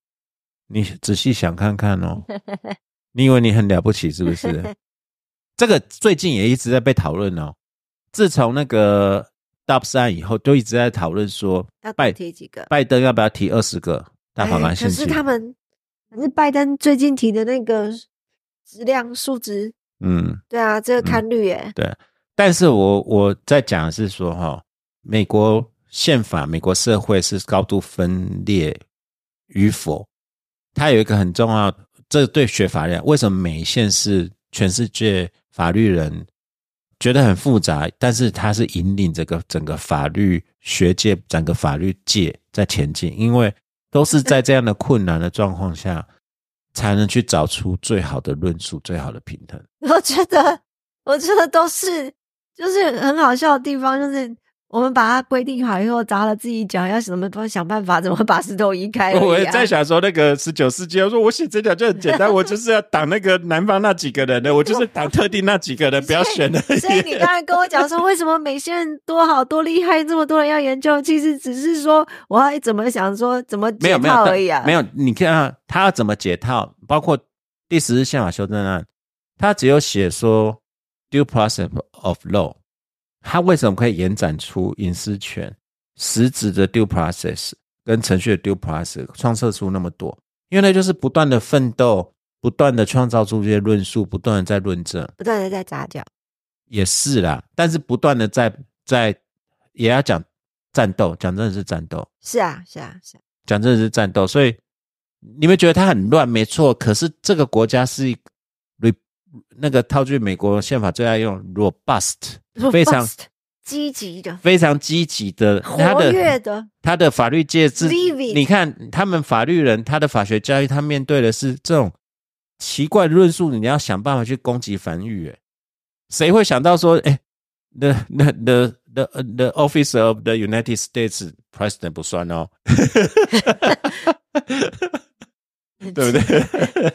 你仔细想看看哦，[LAUGHS] 你以为你很了不起是不是？这个最近也一直在被讨论哦。自从那个 Dobbs 案以后，就一直在讨论说要拜提几个拜登要不要提二十个大法官哎可？是他们，可是拜登最近提的那个质量数值，嗯，对啊，这个看率耶，对，但是我我在讲的是说哈，美国宪法、美国社会是高度分裂与否，它有一个很重要，这对学法律，为什么每一县是全世界法律人觉得很复杂，但是它是引领这个整个法律学界、整个法律界在前进，因为都是在这样的困难的状况下，才能去找出最好的论述、最好的平衡。[LAUGHS] 我觉得，我觉得都是就是很好笑的地方，就是我们把它规定好以后，砸了自己脚，要怎么多想办法，怎么把石头移开啊、[LAUGHS] 我也在想说，那个十九世纪，我说我写这条就很简单，我就是要挡那个南方那几个人的，我就是挡特定那几个人，[LAUGHS] 不要选的。所以你刚才跟我讲说，为什么美线多好多厉害，这么多人要研究，其实只是说我要怎么想说怎么解套而已啊。没有，你看啊，他要怎么解套？包括第十日宪法修正案，他只有写说 due process of law，他为什么可以延展出隐私权、实质的 due process 跟程序的 due process，创设出那么多？因为那就是不断的奋斗，不断的创造出这些论述，不断的在论证。不断的在砸掉，也是啦，但是不断的在在也要讲战斗，讲真的是战斗，是啊是啊是啊，讲真的是战斗，所以你们觉得它很乱，没错。可是这个国家是那个套句美国宪法最爱用 robust，非常积极的、非常积极的，他活跃的。的，他的法律界是 Living 你看他们法律人，他的法学教育，他面对的是这种奇怪的论述，你要想办法去攻击繁育，哎，谁会想到说，哎，the the the the the office of the United States President 不算哦，[LAUGHS] 对不对？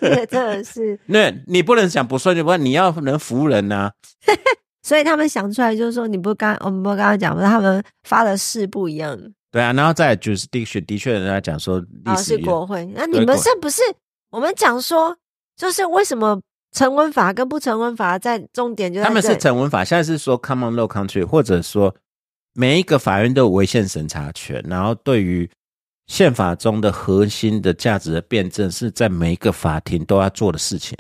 这个真的是，[LAUGHS] 那你不能想不算就不算，你要能服人呐、[LAUGHS] 所以他们想出来就是说，你不刚我们不刚刚讲吗？他们发的誓不一样，对啊，然后再来 jurisdiction，的确人家讲说历啊是国会。那你们是不是我们讲说，就是为什么成文法跟不成文法在重点就在他们是成文法，现在是说 common law country，或者说每一个法院都有违宪审查权，然后对于宪法中的核心的价值的辩证，是在每一个法庭都要做的事情。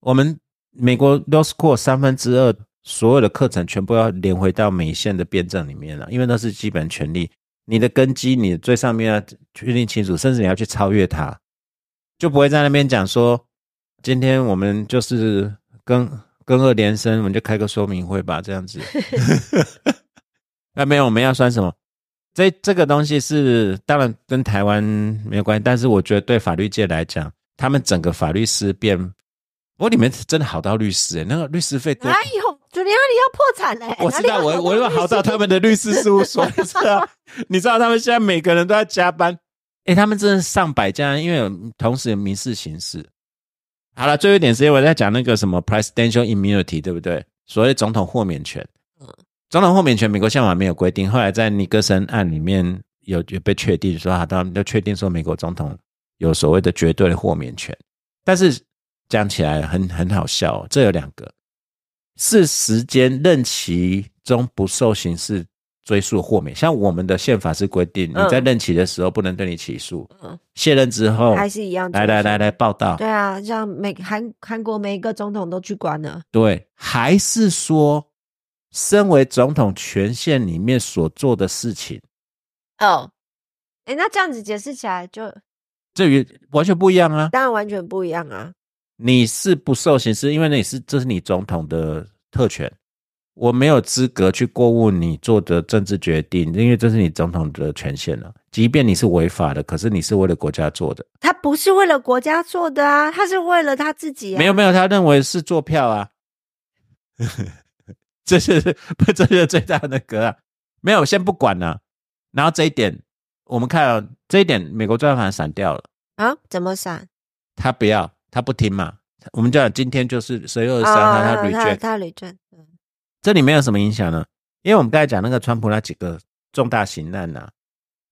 我们美国 law school 三分之二所有的课程全部要连回到美宪的辩证里面了，因为那是基本权利。你的根基，你最上面要确定清楚，甚至你要去超越它，就不会在那边讲说，今天我们就是跟跟二连升，我们就开个说明会吧，这样子。那 [LAUGHS] 没有，我们要算什么？这这个东西是当然跟台湾没有关系，但是我觉得对法律界来讲，他们整个法律思辨，不过你们真的好到律师、欸，那个律师费多哪有？就你哪里要破产嘞、我知道，我我又好到他们的律师事务所，你知道？你知道他们现在每个人都在加班，哎、他们真的上百家，因为有同时有民事、刑事。好了，最后一点时间我在讲那个什么 presidential immunity，对不对？所谓总统豁免权。总统豁免权，美国宪法没有规定，后来在尼克森案里面有有被确定说，啊，他们都确定说美国总统有所谓的绝对的豁免权。但是讲起来很很好笑、哦，这有两个。是时间任期中不受刑事追诉豁免，像我们的宪法是规定，嗯你在任期的时候不能对你起诉，嗯卸任之后还是一样。来来来来，报道，对啊，像美韩韩国每一个总统都去关了，对，还是说，身为总统权限里面所做的事情，哦，哎，那这样子解释起来就这与完全不一样啊！当然完全不一样啊。你是不受刑事，因为你是这是你总统的特权，我没有资格去过问你做的政治决定，因为这是你总统的权限了。即便你是违法的，可是你是为了国家做的。他不是为了国家做的啊，他是为了他自己、啊。没有没有，他认为是做票啊，[LAUGHS] 这是不这是最大的那个、啊。没有，先不管了。然后这一点，我们看啊，这一点美国专盘闪掉了，啊？怎么闪？他不要，他不听嘛。我们讲今天就是十月二十三号，他他 reject，、他 reject，嗯这里面有什么影响呢？因为我们刚才讲那个川普那几个重大刑案呐、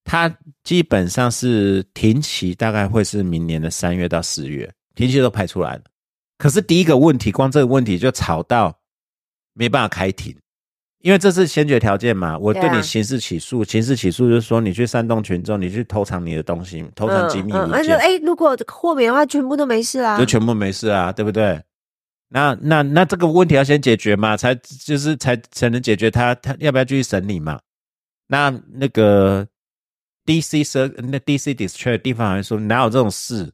他基本上是停期，大概会是明年的三月到四月，停期都排出来了。可是第一个问题，光这个问题就吵到没办法开庭，因为这是先决条件嘛。我对你刑事起诉，刑事起诉就是说你去煽动群众，你去偷藏你的东西，偷藏机密文件，而且哎，如果豁免的话，全部都没事啦。就全部没事啊，对不对？那那那这个问题要先解决嘛，才就是才才能解决他他要不要继续审理嘛？那那个 D.C. 社那 D.C. District 地方还说哪有这种事？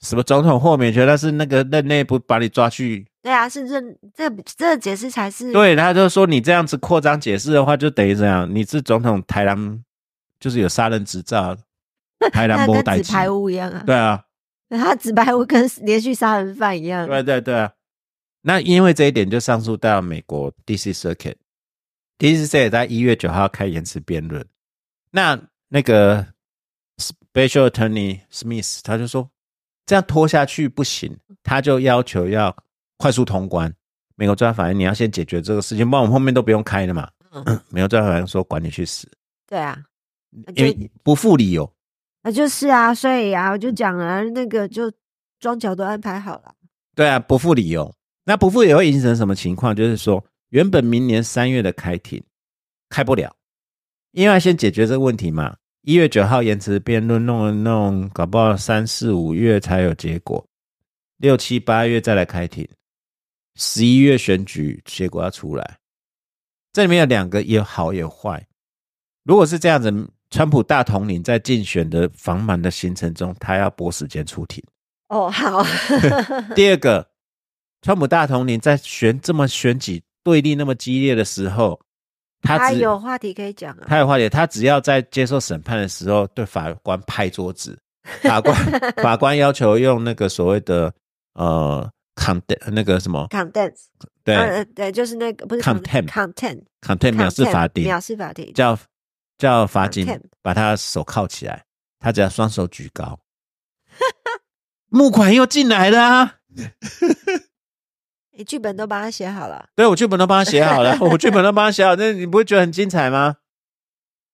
什么总统豁免权？但是那个任内不把你抓去？对啊，是任这这解释才是对，他就说你这样子扩张解释的话，就等于这样，你是总统台南就是有杀人执照，[LAUGHS] 台南那摸代机，跟纸牌屋一样啊。对啊，他纸牌屋跟连续杀人犯一样。对对对啊。那因为这一点就上诉到美国 D.C. Circuit，D.C. Circuit 在一月九号开延迟辩论。那那个 Special Attorney Smith 他就说，这样拖下去不行，他就要求要快速通关。美国最高法院你要先解决这个事情，不然我们后面都不用开了嘛。嗯 [CLEARS THROAT] 美国最高法院说管你去死，对啊，就因为不附理由。啊就是啊，所以啊，我就讲了，那个就庄脚都安排好了。对啊，不付理由。那不付理由会形成什么情况？就是说，原本明年三月的开庭开不了，因为要先解决这个问题嘛。一月九号延迟辩论，弄了弄，搞不好三四五月才有结果，六七八月再来开庭，十一月选举结果要出来。这里面有两个，有好有坏。如果是这样子，川普大统领在竞选的繁忙的行程中，他要拨时间出庭。哦，好，[LAUGHS] [LAUGHS] 第二个，川普大统领在选这么选举对立那么激烈的时候，他他只有话题可以讲啊。他有话题，他只要在接受审判的时候对法官拍桌子，[LAUGHS] 法官法官要求用那个所谓的呃 content 那个什么 condense，对、呃对，就是那个不是 Contempt content content 藐视法庭，藐视法庭，叫叫法警把他手铐起来，他只要双手举高，[LAUGHS] 木款又进来了啊！你剧本都帮他写好了。对我剧本都帮他写好了，[LAUGHS] 我剧本都帮他写好，那你不会觉得很精彩吗？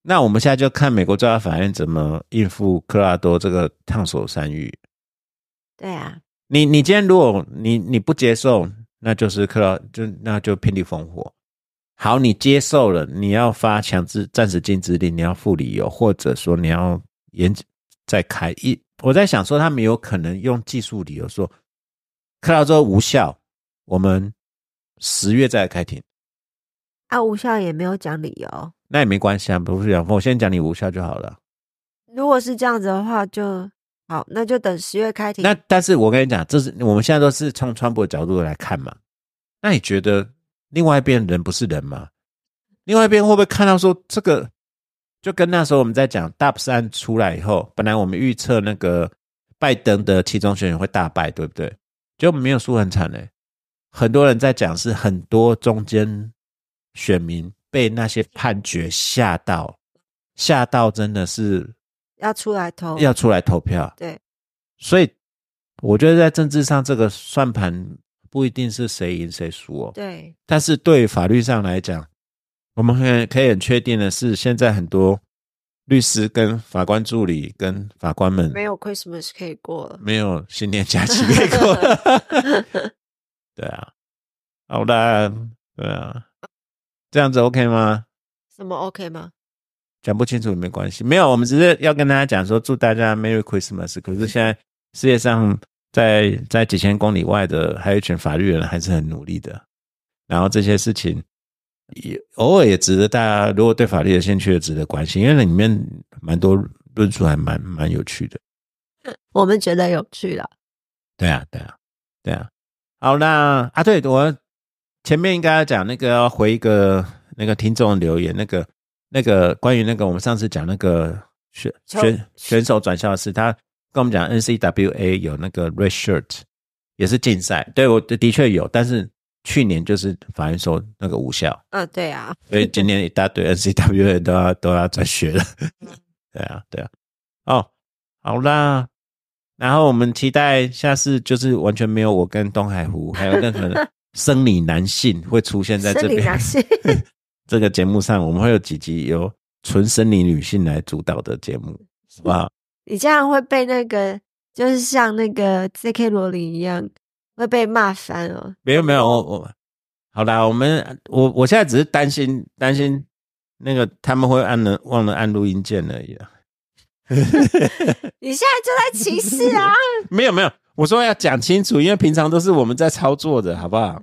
那我们现在就看美国最高法院怎么应付克拉多这个烫手山芋。对啊，你你今天如果你你不接受，那就是克拉就那就遍地烽火。好，你接受了，你要发强制暂时禁止令，你要附理由，或者说你要延再开一。我在想说，他们有可能用技术理由说克拉多无效，我们十月再来开庭。啊，无效也没有讲理由。那也没关系啊，不是讲，我先讲你无效就好了。如果是这样子的话，就好，那就等十月开庭。那但是我跟你讲，这是我们现在都是从川普的角度来看嘛。那你觉得另外一边人不是人吗？另外一边会不会看到说这个，就跟那时候我们在讲 DAPS 案出来以后，本来我们预测那个拜登的其中选举会大败，对不对？结果没有输很惨嘞、很多人在讲是很多中间选民被那些判决吓到，吓到真的是要出来投，要出来投票。对，所以我觉得在政治上这个算盘不一定是谁赢谁输哦，对，但是对法律上来讲，我们可以可以很确定的是，现在很多律师跟法官助理跟法官们没有 Christmas 可以过了。没有新年假期可以过，[LAUGHS] [LAUGHS] [LAUGHS] 对啊，好的，对啊，这样子 OK 吗？什么 OK 吗？讲不清楚也没关系，没有，我们只是要跟大家讲说，祝大家 Merry Christmas。可是现在世界上在在几千公里外的，还有一群法律人还是很努力的。然后这些事情也偶尔也值得大家，如果对法律有兴趣的，值得关心，因为里面蛮多论述还蛮蛮有趣的。[LAUGHS] 我们觉得有趣了。对啊，对啊，对啊。好，那啊，对我前面应该要讲那个要回一个那个听众留言，那个那个关于那个我们上次讲那个选选选手转校的事，他跟我们讲 NCWA 有那个 red shirt，也是竞赛，对我的确有，但是去年就是法院说那个无效，嗯，对啊，所以今年一大堆 NCWA 都要都要转学了，[LAUGHS] 对啊，对啊，哦，好啦。然后我们期待下次就是完全没有我跟东海湖 [LAUGHS] 还有任何生理男性会出现在这边。[LAUGHS] 这个节目上，我们会有几集由纯生理女性来主导的节目，是吧？你这样会被那个，就是像那个 J.K. 罗琳一样，会被骂翻哦。没有没有，我我好啦，我们我我现在只是担心担心那个他们会按了忘了按录音键而已啊。你现在就在歧视啊？没有没有，我说要讲清楚，因为平常都是我们在操作的，好不好？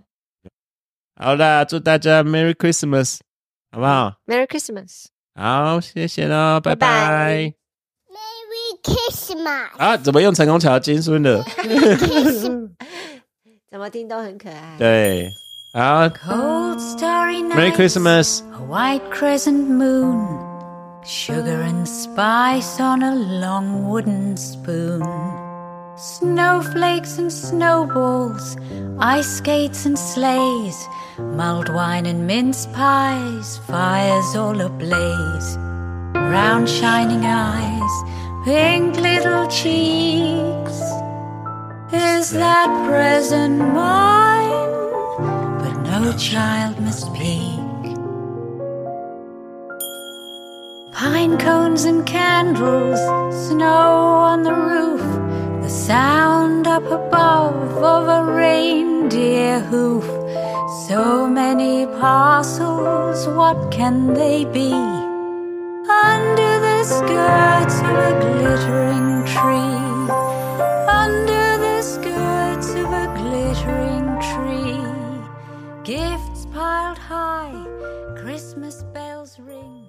好啦，祝大家 Merry Christmas，好不好？Merry Christmas，好，谢谢喽，拜拜。Merry Christmas，啊，怎么用成功桥金孙的？怎么听都很可爱。对，好，Merry Christmas，A white crescent moon。Sugar and spice on a long wooden spoon. Snowflakes and snowballs, ice skates and sleighs, mulled wine and mince pies, fires all ablaze. Round shining eyes, pink little cheeks. Is that present mine? But no child must peek. pine cones and candles, snow on the roof, the sound up above of a reindeer hoof. So many parcels, what can they be? Under the skirts of a glittering tree. Under the skirts of a glittering tree. Gifts piled high, Christmas bells ring.